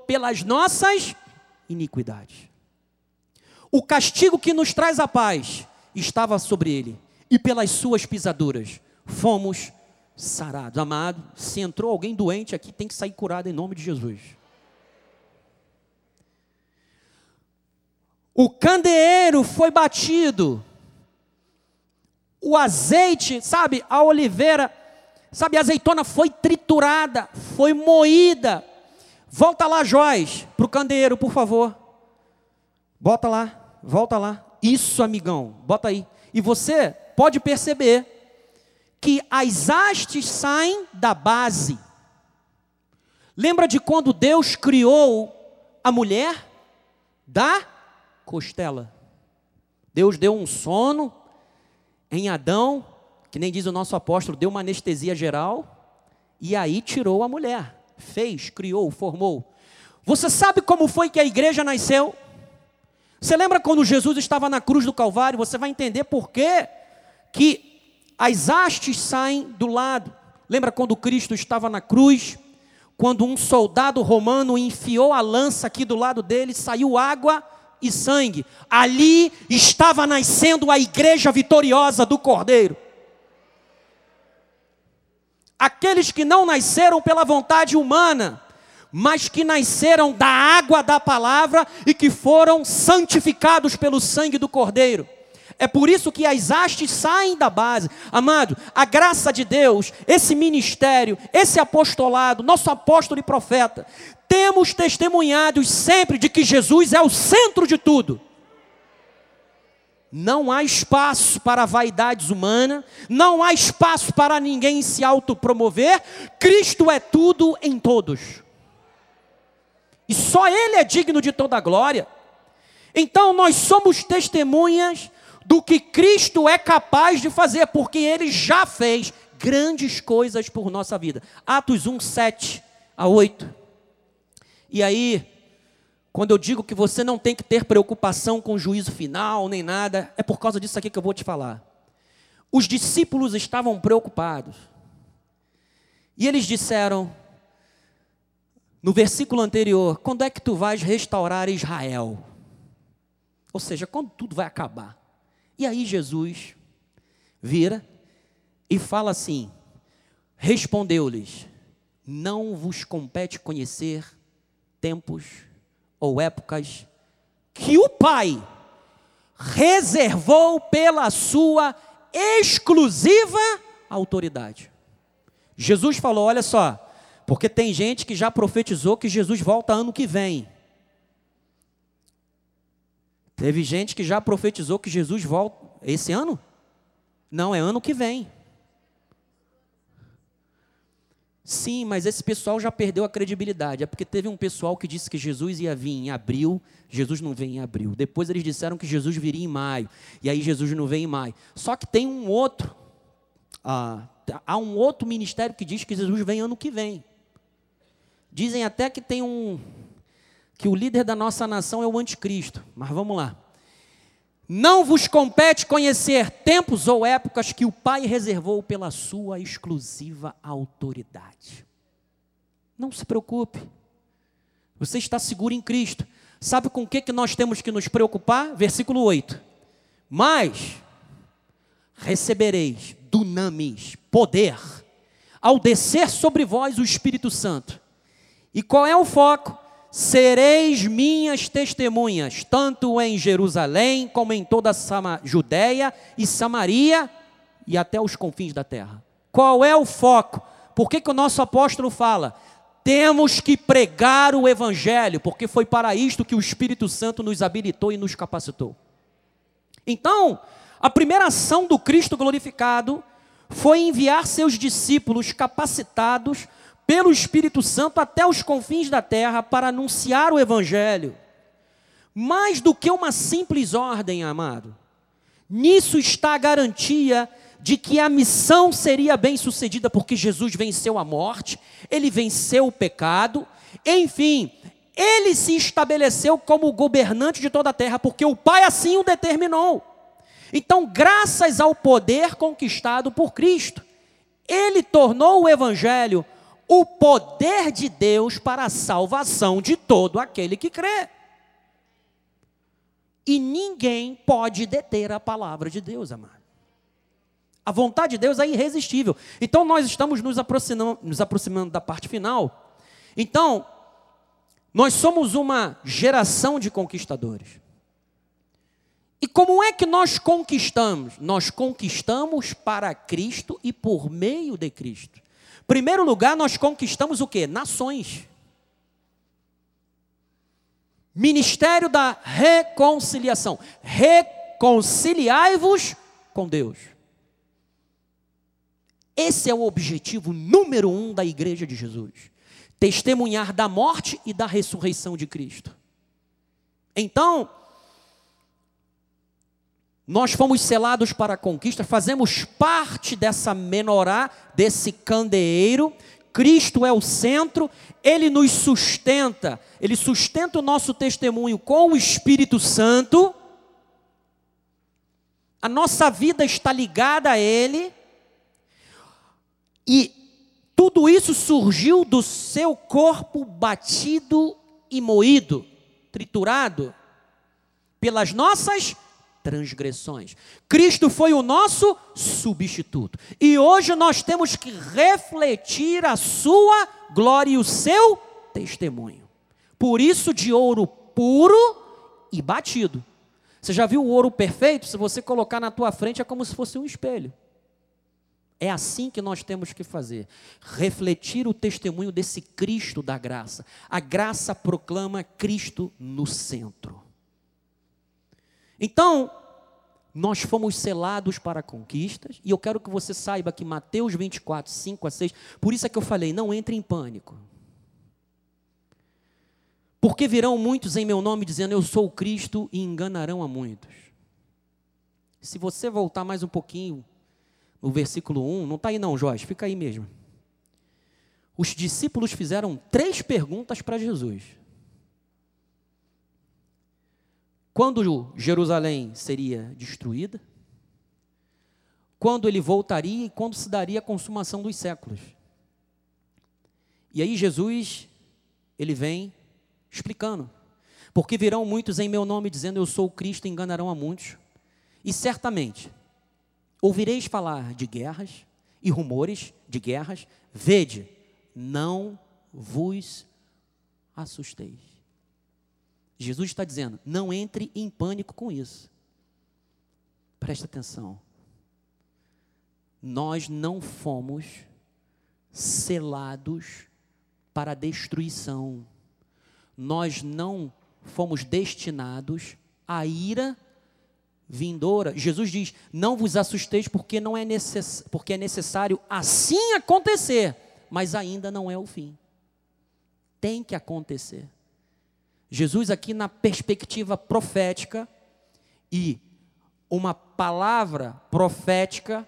pelas nossas iniquidades. O castigo que nos traz a paz estava sobre ele, e pelas suas pisaduras fomos sarados. Amado, se entrou alguém doente aqui, tem que sair curado em nome de Jesus. O candeeiro foi batido. O azeite, sabe, a oliveira, sabe, a azeitona foi triturada, foi moída. Volta lá, Joás, para o candeeiro, por favor. Bota lá, volta lá. Isso, amigão, bota aí. E você pode perceber que as hastes saem da base. Lembra de quando Deus criou a mulher? Da costela. Deus deu um sono em Adão, que nem diz o nosso apóstolo, deu uma anestesia geral, e aí tirou a mulher. Fez, criou, formou. Você sabe como foi que a igreja nasceu? Você lembra quando Jesus estava na cruz do Calvário? Você vai entender por quê que as hastes saem do lado. Lembra quando Cristo estava na cruz? Quando um soldado romano enfiou a lança aqui do lado dele, saiu água e sangue. Ali estava nascendo a igreja vitoriosa do Cordeiro. Aqueles que não nasceram pela vontade humana, mas que nasceram da água da palavra e que foram santificados pelo sangue do Cordeiro. É por isso que as hastes saem da base. Amado, a graça de Deus, esse ministério, esse apostolado, nosso apóstolo e profeta, temos testemunhados sempre de que Jesus é o centro de tudo. Não há espaço para vaidades humanas, não há espaço para ninguém se autopromover. Cristo é tudo em todos. E só Ele é digno de toda a glória. Então nós somos testemunhas do que Cristo é capaz de fazer, porque ele já fez grandes coisas por nossa vida. Atos 1, 7 a 8. E aí, quando eu digo que você não tem que ter preocupação com o juízo final, nem nada, é por causa disso aqui que eu vou te falar. Os discípulos estavam preocupados. E eles disseram, no versículo anterior: Quando é que tu vais restaurar Israel? Ou seja, quando tudo vai acabar. E aí Jesus vira e fala assim: Respondeu-lhes: Não vos compete conhecer tempos ou épocas que o Pai reservou pela sua exclusiva autoridade. Jesus falou: Olha só, porque tem gente que já profetizou que Jesus volta ano que vem. Teve gente que já profetizou que Jesus volta esse ano? Não, é ano que vem. Sim, mas esse pessoal já perdeu a credibilidade. É porque teve um pessoal que disse que Jesus ia vir em abril, Jesus não vem em abril. Depois eles disseram que Jesus viria em maio, e aí Jesus não vem em maio. Só que tem um outro, ah, há um outro ministério que diz que Jesus vem ano que vem. Dizem até que tem um, que o líder da nossa nação é o anticristo. Mas vamos lá. Não vos compete conhecer tempos ou épocas que o Pai reservou pela sua exclusiva autoridade. Não se preocupe. Você está seguro em Cristo. Sabe com o que, que nós temos que nos preocupar? Versículo 8. Mas recebereis dunamis, poder, ao descer sobre vós o Espírito Santo. E qual é o foco? Sereis minhas testemunhas, tanto em Jerusalém como em toda a Judéia e Samaria e até os confins da terra. Qual é o foco? Por que, que o nosso apóstolo fala? Temos que pregar o Evangelho, porque foi para isto que o Espírito Santo nos habilitou e nos capacitou. Então, a primeira ação do Cristo glorificado foi enviar seus discípulos capacitados pelo Espírito Santo até os confins da terra para anunciar o Evangelho. Mais do que uma simples ordem, amado. Nisso está a garantia de que a missão seria bem sucedida, porque Jesus venceu a morte, ele venceu o pecado, enfim, ele se estabeleceu como governante de toda a terra, porque o Pai assim o determinou. Então, graças ao poder conquistado por Cristo, ele tornou o Evangelho o poder de Deus para a salvação de todo aquele que crê. E ninguém pode deter a palavra de Deus, amado. A vontade de Deus é irresistível. Então nós estamos nos aproximando, nos aproximando da parte final. Então, nós somos uma geração de conquistadores. E como é que nós conquistamos? Nós conquistamos para Cristo e por meio de Cristo. Primeiro lugar, nós conquistamos o que? Nações. Ministério da reconciliação. Reconciliai-vos com Deus. Esse é o objetivo número um da igreja de Jesus: testemunhar da morte e da ressurreição de Cristo. Então, nós fomos selados para a conquista, fazemos parte dessa menorá, desse candeeiro. Cristo é o centro, ele nos sustenta, ele sustenta o nosso testemunho com o Espírito Santo. A nossa vida está ligada a ele. E tudo isso surgiu do seu corpo batido e moído, triturado pelas nossas transgressões. Cristo foi o nosso substituto. E hoje nós temos que refletir a sua glória e o seu testemunho. Por isso, de ouro puro e batido. Você já viu o ouro perfeito? Se você colocar na tua frente, é como se fosse um espelho. É assim que nós temos que fazer. Refletir o testemunho desse Cristo da graça. A graça proclama Cristo no centro. Então, nós fomos selados para conquistas, e eu quero que você saiba que Mateus 24, 5 a 6, por isso é que eu falei, não entre em pânico. Porque virão muitos em meu nome dizendo, eu sou o Cristo, e enganarão a muitos. Se você voltar mais um pouquinho, no versículo 1, não está aí não, Jorge, fica aí mesmo. Os discípulos fizeram três perguntas para Jesus. Quando Jerusalém seria destruída, quando ele voltaria e quando se daria a consumação dos séculos. E aí Jesus, ele vem explicando. Porque virão muitos em meu nome dizendo eu sou o Cristo enganarão a muitos. E certamente ouvireis falar de guerras e rumores de guerras. Vede, não vos assusteis. Jesus está dizendo: não entre em pânico com isso. Preste atenção. Nós não fomos selados para a destruição. Nós não fomos destinados à ira vindoura. Jesus diz: "Não vos assusteis porque não é necess... porque é necessário assim acontecer, mas ainda não é o fim. Tem que acontecer. Jesus, aqui na perspectiva profética, e uma palavra profética,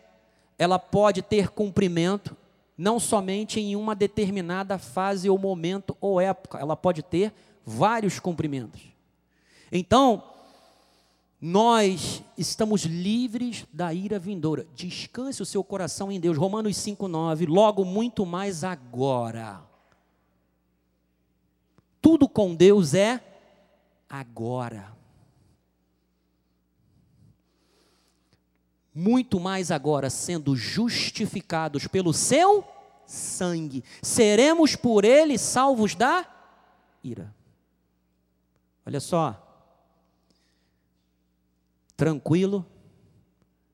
ela pode ter cumprimento não somente em uma determinada fase ou momento ou época, ela pode ter vários cumprimentos. Então, nós estamos livres da ira vindoura. Descanse o seu coração em Deus. Romanos 5:9, logo muito mais agora. Tudo com Deus é agora. Muito mais agora, sendo justificados pelo seu sangue, seremos por ele salvos da ira. Olha só, tranquilo,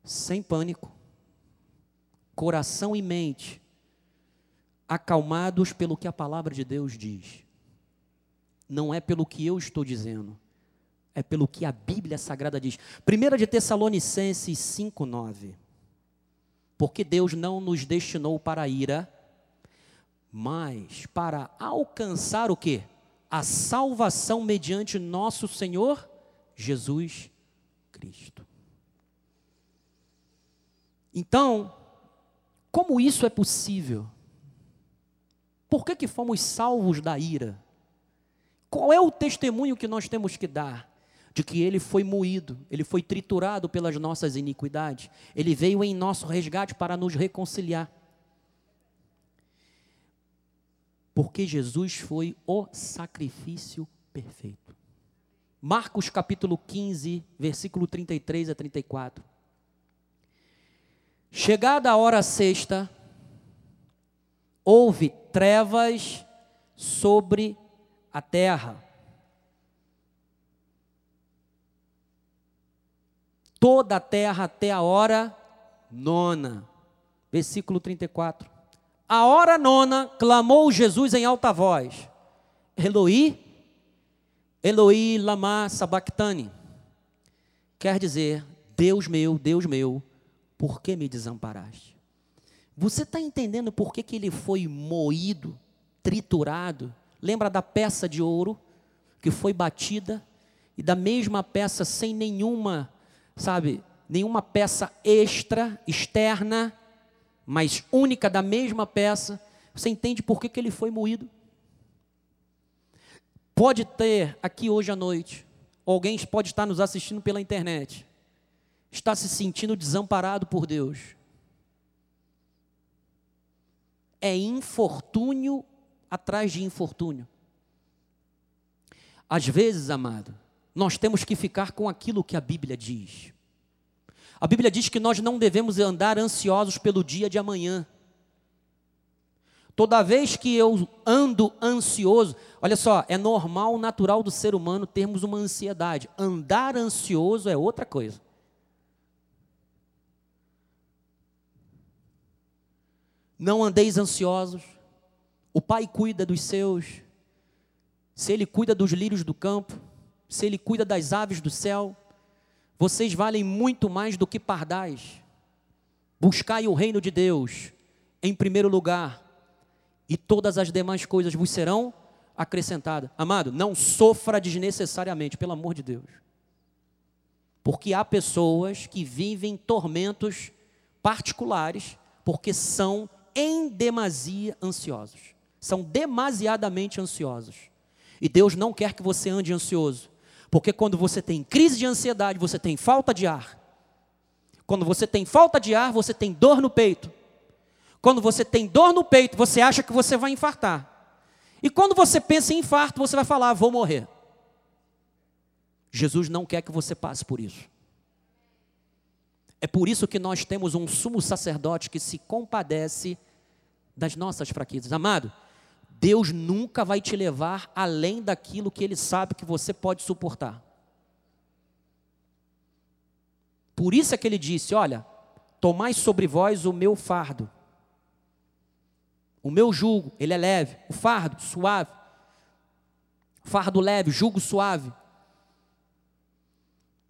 sem pânico, coração e mente acalmados pelo que a palavra de Deus diz. Não é pelo que eu estou dizendo, é pelo que a Bíblia Sagrada diz. 1 de Tessalonicenses 5,9. Porque Deus não nos destinou para a ira, mas para alcançar o que? A salvação mediante nosso Senhor Jesus Cristo. Então, como isso é possível? Por que, que fomos salvos da ira? Qual é o testemunho que nós temos que dar? De que ele foi moído, ele foi triturado pelas nossas iniquidades, ele veio em nosso resgate para nos reconciliar. Porque Jesus foi o sacrifício perfeito. Marcos capítulo 15, versículo 33 a 34. Chegada a hora sexta, houve trevas sobre a terra. Toda a terra até a hora nona. Versículo 34. A hora nona clamou Jesus em alta voz: Eloí, Eloí lama sabachthani. Quer dizer, Deus meu, Deus meu, por que me desamparaste? Você está entendendo por que, que ele foi moído, triturado? Lembra da peça de ouro que foi batida e da mesma peça sem nenhuma, sabe, nenhuma peça extra, externa, mas única da mesma peça? Você entende por que, que ele foi moído? Pode ter aqui hoje à noite, alguém pode estar nos assistindo pela internet, está se sentindo desamparado por Deus. É infortúnio atrás de infortúnio. Às vezes, amado, nós temos que ficar com aquilo que a Bíblia diz. A Bíblia diz que nós não devemos andar ansiosos pelo dia de amanhã. Toda vez que eu ando ansioso, olha só, é normal, natural do ser humano termos uma ansiedade. Andar ansioso é outra coisa. Não andeis ansiosos. O Pai cuida dos seus. Se Ele cuida dos lírios do campo, se Ele cuida das aves do céu, vocês valem muito mais do que pardais. Buscai o reino de Deus em primeiro lugar e todas as demais coisas vos serão acrescentadas. Amado, não sofra desnecessariamente, pelo amor de Deus. Porque há pessoas que vivem tormentos particulares porque são em demasia ansiosos. São demasiadamente ansiosos. E Deus não quer que você ande ansioso. Porque quando você tem crise de ansiedade, você tem falta de ar. Quando você tem falta de ar, você tem dor no peito. Quando você tem dor no peito, você acha que você vai infartar. E quando você pensa em infarto, você vai falar: vou morrer. Jesus não quer que você passe por isso. É por isso que nós temos um sumo sacerdote que se compadece das nossas fraquezas. Amado, Deus nunca vai te levar além daquilo que Ele sabe que você pode suportar. Por isso é que Ele disse: Olha, tomai sobre vós o meu fardo o meu jugo, ele é leve. O fardo, suave. Fardo leve, jugo suave.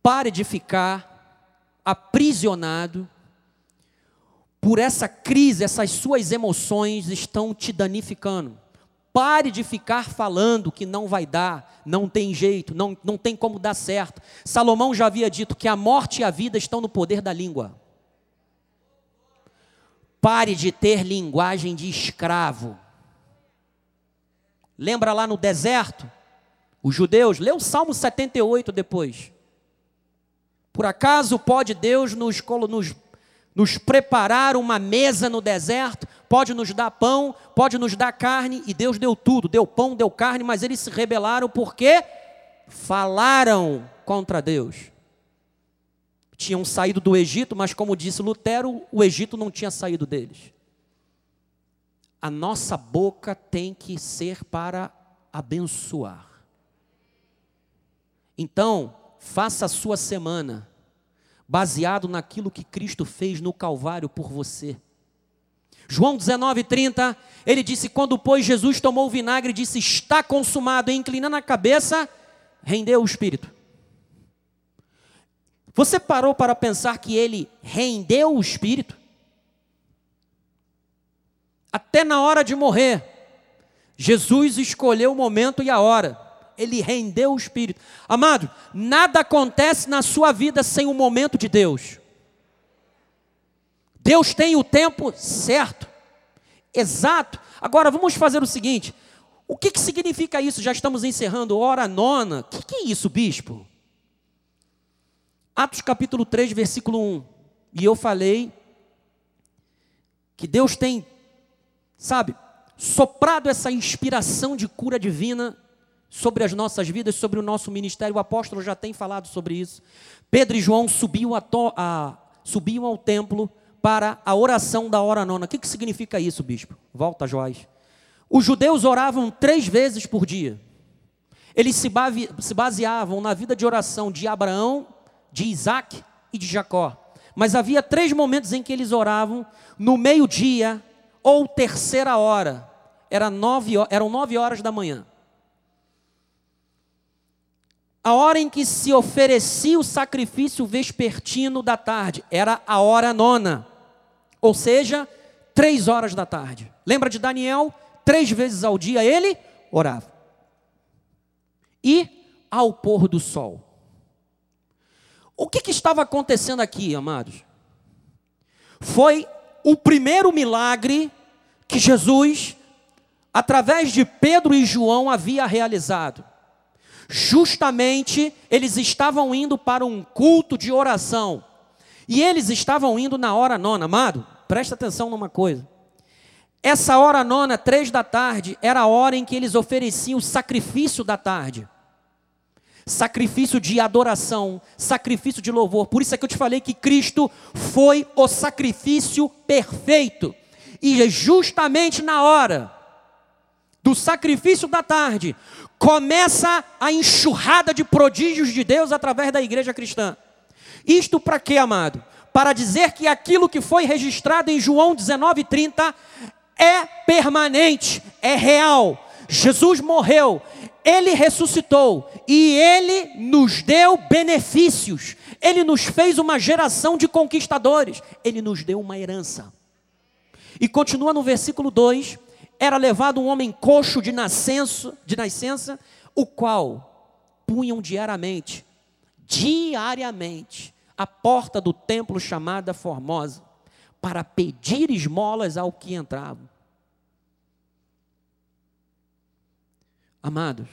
Pare de ficar aprisionado por essa crise, essas suas emoções estão te danificando. Pare de ficar falando que não vai dar, não tem jeito, não, não tem como dar certo. Salomão já havia dito que a morte e a vida estão no poder da língua. Pare de ter linguagem de escravo. Lembra lá no deserto? Os judeus, lê o Salmo 78 depois. Por acaso pode Deus nos, nos, nos preparar uma mesa no deserto? Pode nos dar pão, pode nos dar carne, e Deus deu tudo, deu pão, deu carne, mas eles se rebelaram porque falaram contra Deus tinham saído do Egito, mas como disse Lutero, o Egito não tinha saído deles. A nossa boca tem que ser para abençoar. Então, faça a sua semana baseado naquilo que Cristo fez no Calvário por você. João 19:30, ele disse: Quando, pois, Jesus tomou o vinagre, disse: Está consumado, e inclinando a cabeça, rendeu o espírito. Você parou para pensar que ele rendeu o espírito? Até na hora de morrer, Jesus escolheu o momento e a hora. Ele rendeu o espírito. Amado, nada acontece na sua vida sem o momento de Deus. Deus tem o tempo certo, exato. Agora vamos fazer o seguinte: o que, que significa isso? Já estamos encerrando hora nona. O que, que é isso, bispo? Atos capítulo 3, versículo 1. E eu falei que Deus tem, sabe, soprado essa inspiração de cura divina sobre as nossas vidas, sobre o nosso ministério. O apóstolo já tem falado sobre isso. Pedro e João subiam, a to, a, subiam ao templo para a oração da hora nona. O que, que significa isso, bispo? Volta, Joás. Os judeus oravam três vezes por dia. Eles se baseavam na vida de oração de Abraão, de Isaac e de Jacó. Mas havia três momentos em que eles oravam no meio-dia ou terceira hora. Era nove, eram nove horas da manhã. A hora em que se oferecia o sacrifício vespertino da tarde era a hora nona, ou seja, três horas da tarde. Lembra de Daniel? Três vezes ao dia ele orava. E ao pôr do sol. O que, que estava acontecendo aqui, amados? Foi o primeiro milagre que Jesus, através de Pedro e João, havia realizado. Justamente eles estavam indo para um culto de oração. E eles estavam indo na hora nona, amado, presta atenção numa coisa. Essa hora nona, três da tarde, era a hora em que eles ofereciam o sacrifício da tarde sacrifício de adoração, sacrifício de louvor. Por isso é que eu te falei que Cristo foi o sacrifício perfeito. E é justamente na hora do sacrifício da tarde começa a enxurrada de prodígios de Deus através da igreja cristã. Isto para quê, amado? Para dizer que aquilo que foi registrado em João 19:30 é permanente, é real. Jesus morreu, ele ressuscitou e ele nos deu benefícios. Ele nos fez uma geração de conquistadores. Ele nos deu uma herança. E continua no versículo 2: era levado um homem coxo de nascença, de nascença, o qual punham diariamente, diariamente, a porta do templo chamada Formosa, para pedir esmolas ao que entravam. Amados,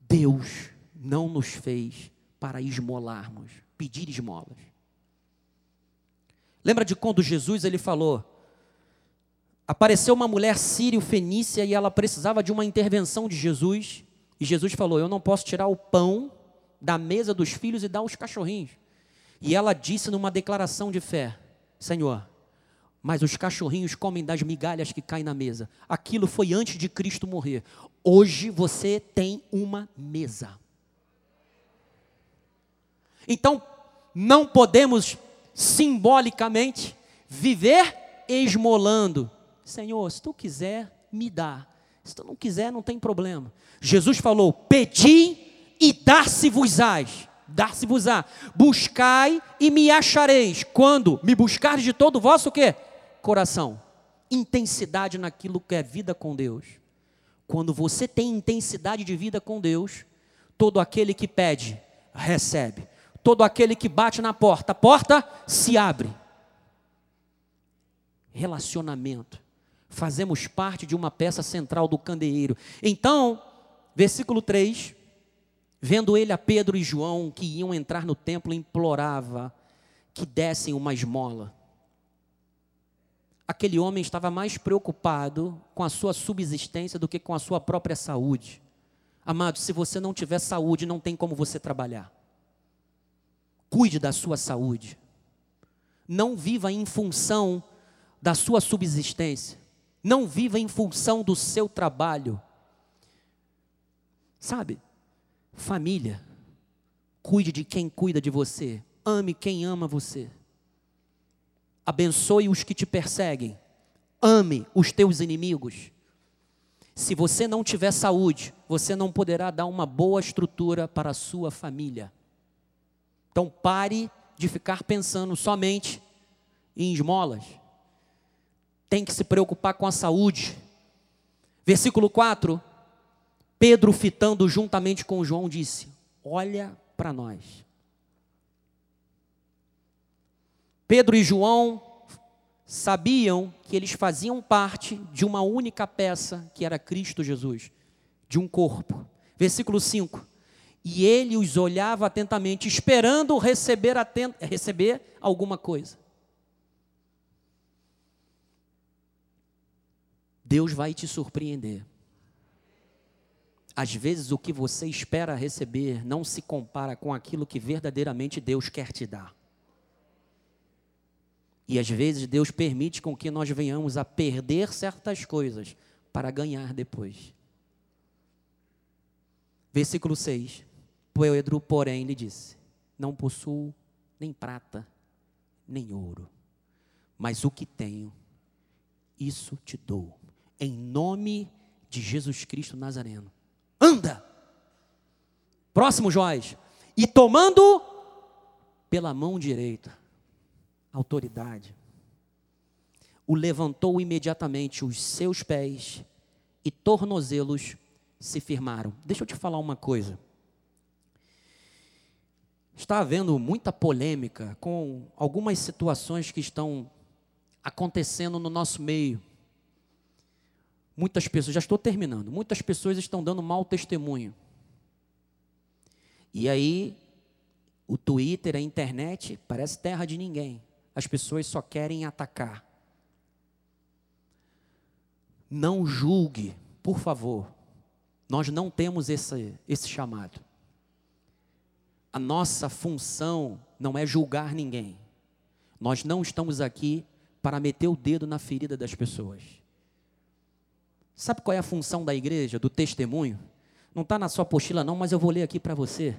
Deus não nos fez para esmolarmos, pedir esmolas. Lembra de quando Jesus ele falou: apareceu uma mulher sírio-fenícia e ela precisava de uma intervenção de Jesus, e Jesus falou: Eu não posso tirar o pão da mesa dos filhos e dar aos cachorrinhos. E ela disse numa declaração de fé: Senhor, mas os cachorrinhos comem das migalhas que caem na mesa. Aquilo foi antes de Cristo morrer. Hoje você tem uma mesa. Então, não podemos simbolicamente viver esmolando. Senhor, se tu quiser, me dá. Se tu não quiser, não tem problema. Jesus falou: Pedi e dar-se-vos-ás. Dar-se-vos-á. Buscai e me achareis. Quando me buscardes de todo o vosso quê? Coração. Intensidade naquilo que é vida com Deus. Quando você tem intensidade de vida com Deus, todo aquele que pede, recebe. Todo aquele que bate na porta, a porta se abre. Relacionamento. Fazemos parte de uma peça central do candeeiro. Então, versículo 3, Vendo ele a Pedro e João que iam entrar no templo, implorava que dessem uma esmola. Aquele homem estava mais preocupado com a sua subsistência do que com a sua própria saúde. Amado, se você não tiver saúde, não tem como você trabalhar. Cuide da sua saúde. Não viva em função da sua subsistência. Não viva em função do seu trabalho. Sabe? Família. Cuide de quem cuida de você. Ame quem ama você. Abençoe os que te perseguem. Ame os teus inimigos. Se você não tiver saúde, você não poderá dar uma boa estrutura para a sua família. Então pare de ficar pensando somente em esmolas. Tem que se preocupar com a saúde. Versículo 4 Pedro, fitando juntamente com João, disse: Olha para nós. Pedro e João sabiam que eles faziam parte de uma única peça, que era Cristo Jesus, de um corpo. Versículo 5. E ele os olhava atentamente, esperando receber, atent... receber alguma coisa. Deus vai te surpreender. Às vezes o que você espera receber não se compara com aquilo que verdadeiramente Deus quer te dar. E às vezes Deus permite com que nós venhamos a perder certas coisas para ganhar depois. Versículo 6. Pedro, porém, lhe disse: Não possuo nem prata, nem ouro, mas o que tenho, isso te dou, em nome de Jesus Cristo Nazareno anda. Próximo Joás. E tomando pela mão direita, autoridade, o levantou imediatamente, os seus pés e tornozelos se firmaram. Deixa eu te falar uma coisa. Está havendo muita polêmica com algumas situações que estão acontecendo no nosso meio. Muitas pessoas, já estou terminando, muitas pessoas estão dando mau testemunho. E aí, o Twitter, a internet, parece terra de ninguém. As pessoas só querem atacar. Não julgue, por favor. Nós não temos esse, esse chamado. A nossa função não é julgar ninguém. Nós não estamos aqui para meter o dedo na ferida das pessoas. Sabe qual é a função da igreja, do testemunho? Não está na sua apostila, não, mas eu vou ler aqui para você.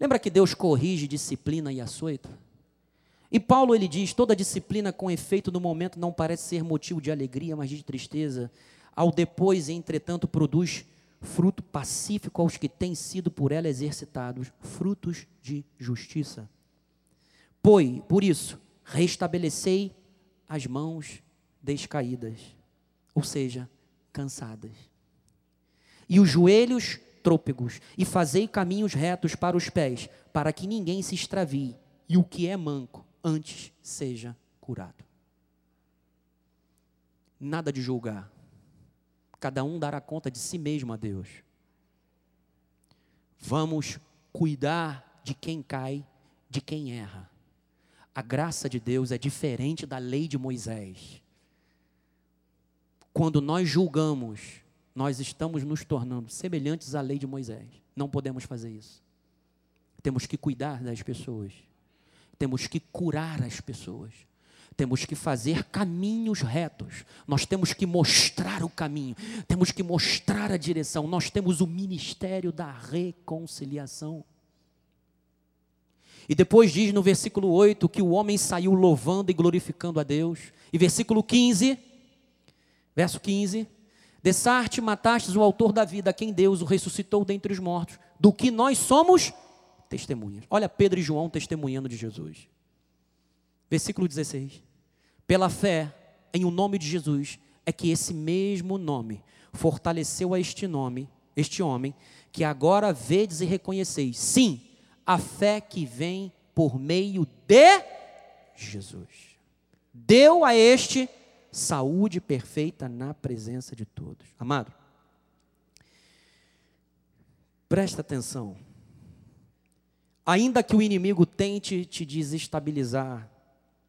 Lembra que Deus corrige disciplina e açoita? E Paulo ele diz: toda disciplina com efeito no momento não parece ser motivo de alegria, mas de tristeza. Ao depois, entretanto, produz fruto pacífico aos que têm sido por ela exercitados, frutos de justiça. Pois, por isso, restabelecei as mãos descaídas. Ou seja, cansadas. E os joelhos trôpegos, e fazei caminhos retos para os pés, para que ninguém se extravie, e o que é manco antes seja curado. Nada de julgar. Cada um dará conta de si mesmo a Deus. Vamos cuidar de quem cai, de quem erra. A graça de Deus é diferente da lei de Moisés. Quando nós julgamos, nós estamos nos tornando semelhantes à lei de Moisés. Não podemos fazer isso. Temos que cuidar das pessoas. Temos que curar as pessoas. Temos que fazer caminhos retos. Nós temos que mostrar o caminho. Temos que mostrar a direção. Nós temos o ministério da reconciliação. E depois diz no versículo 8 que o homem saiu louvando e glorificando a Deus. E versículo 15 Verso 15: Dessarte matastes o autor da vida, a quem Deus o ressuscitou dentre os mortos, do que nós somos testemunhas. Olha Pedro e João testemunhando de Jesus. Versículo 16. Pela fé em o nome de Jesus é que esse mesmo nome fortaleceu a este nome, este homem, que agora vedes e reconheceis. Sim, a fé que vem por meio de Jesus. Deu a este saúde perfeita na presença de todos. Amado, presta atenção. Ainda que o inimigo tente te desestabilizar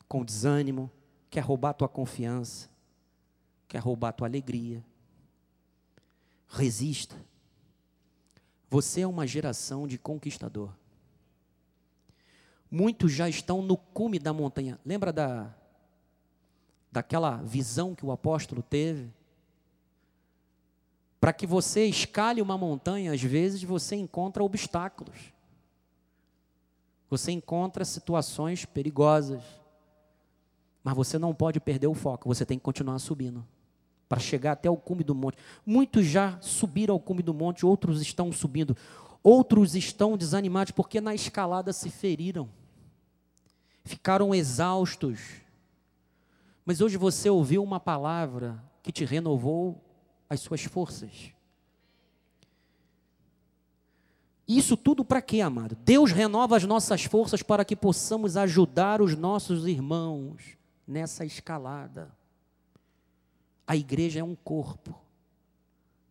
com desânimo, quer roubar tua confiança, quer roubar tua alegria, resista. Você é uma geração de conquistador. Muitos já estão no cume da montanha. Lembra da daquela visão que o apóstolo teve? Para que você escale uma montanha, às vezes você encontra obstáculos. Você encontra situações perigosas. Mas você não pode perder o foco, você tem que continuar subindo para chegar até o cume do monte. Muitos já subiram ao cume do monte, outros estão subindo. Outros estão desanimados porque na escalada se feriram. Ficaram exaustos mas hoje você ouviu uma palavra que te renovou as suas forças. Isso tudo para quê, amado? Deus renova as nossas forças para que possamos ajudar os nossos irmãos nessa escalada. A igreja é um corpo.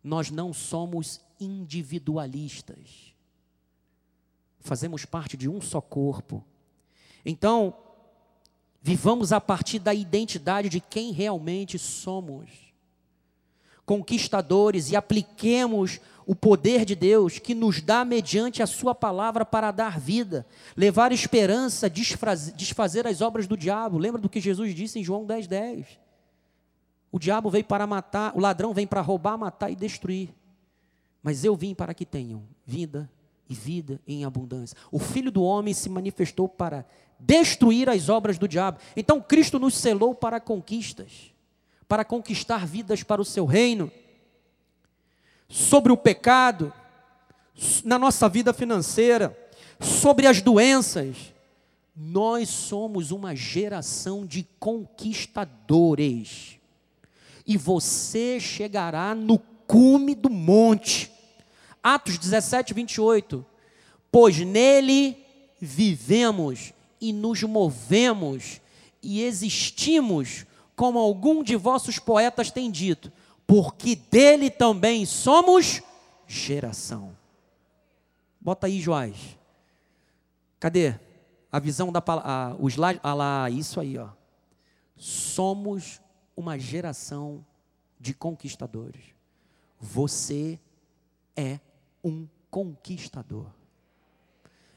Nós não somos individualistas. Fazemos parte de um só corpo. Então, Vivamos a partir da identidade de quem realmente somos. Conquistadores e apliquemos o poder de Deus que nos dá mediante a Sua palavra para dar vida, levar esperança, desfazer as obras do diabo. Lembra do que Jesus disse em João 10, 10? O diabo veio para matar, o ladrão vem para roubar, matar e destruir. Mas eu vim para que tenham vida e vida em abundância. O Filho do Homem se manifestou para destruir as obras do diabo. Então Cristo nos selou para conquistas, para conquistar vidas para o seu reino. Sobre o pecado, na nossa vida financeira, sobre as doenças, nós somos uma geração de conquistadores. E você chegará no cume do monte. Atos 17, 28. Pois nele vivemos e nos movemos e existimos, como algum de vossos poetas tem dito, porque dele também somos geração. Bota aí, Joás. Cadê? A visão da palavra, o slide, ah lá, isso aí, ó. Somos uma geração de conquistadores. Você é um conquistador.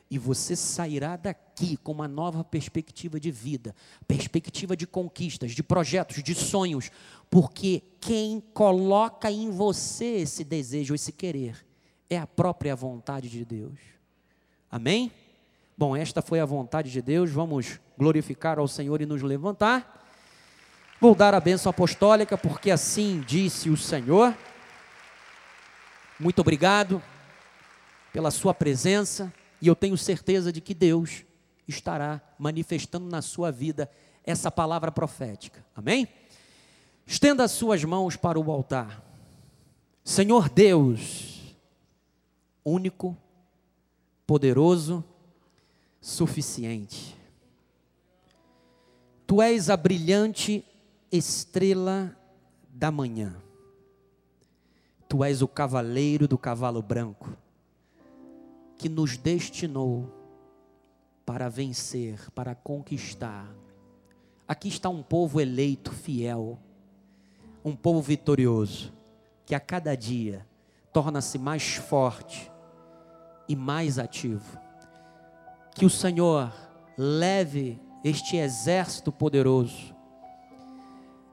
E você sairá daqui com uma nova perspectiva de vida, perspectiva de conquistas, de projetos, de sonhos, porque quem coloca em você esse desejo, esse querer, é a própria vontade de Deus. Amém? Bom, esta foi a vontade de Deus. Vamos glorificar ao Senhor e nos levantar. Vou dar a bênção apostólica, porque assim disse o Senhor. Muito obrigado pela sua presença. E eu tenho certeza de que Deus estará manifestando na sua vida essa palavra profética. Amém? Estenda as suas mãos para o altar. Senhor Deus, único, poderoso, suficiente. Tu és a brilhante estrela da manhã. Tu és o cavaleiro do cavalo branco que nos destinou para vencer, para conquistar. Aqui está um povo eleito, fiel, um povo vitorioso, que a cada dia torna-se mais forte e mais ativo. Que o Senhor leve este exército poderoso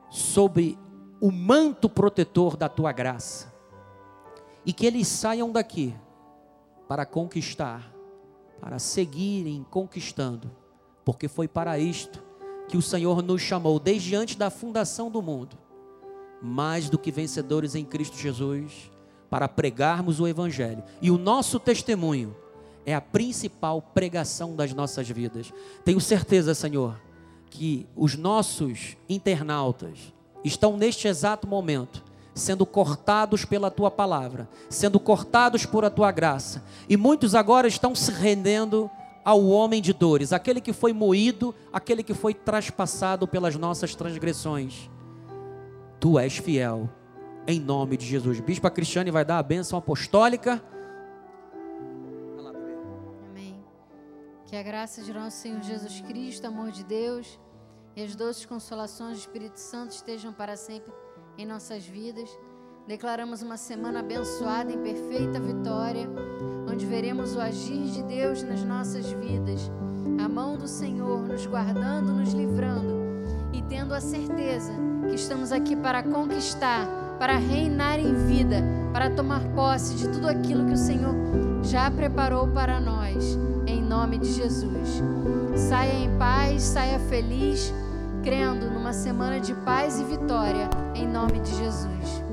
sobre o manto protetor da tua graça e que eles saiam daqui para conquistar, para seguirem conquistando, porque foi para isto que o Senhor nos chamou desde antes da fundação do mundo, mais do que vencedores em Cristo Jesus, para pregarmos o Evangelho. E o nosso testemunho é a principal pregação das nossas vidas. Tenho certeza, Senhor, que os nossos internautas estão neste exato momento sendo cortados pela tua palavra, sendo cortados por a tua graça, e muitos agora estão se rendendo ao homem de dores, aquele que foi moído, aquele que foi traspassado pelas nossas transgressões. Tu és fiel, em nome de Jesus. Bispa Cristiane vai dar a bênção apostólica. Amém. Que a graça de nosso Senhor Jesus Cristo, amor de Deus e as doces consolações do Espírito Santo estejam para sempre em nossas vidas. Declaramos uma semana abençoada em perfeita vitória, onde veremos o agir de Deus nas nossas vidas, a mão do Senhor nos guardando, nos livrando e tendo a certeza que estamos aqui para conquistar, para reinar em vida, para tomar posse de tudo aquilo que o Senhor já preparou para nós, em nome de Jesus. Saia em paz, saia feliz crendo numa semana de paz e vitória, em nome de Jesus.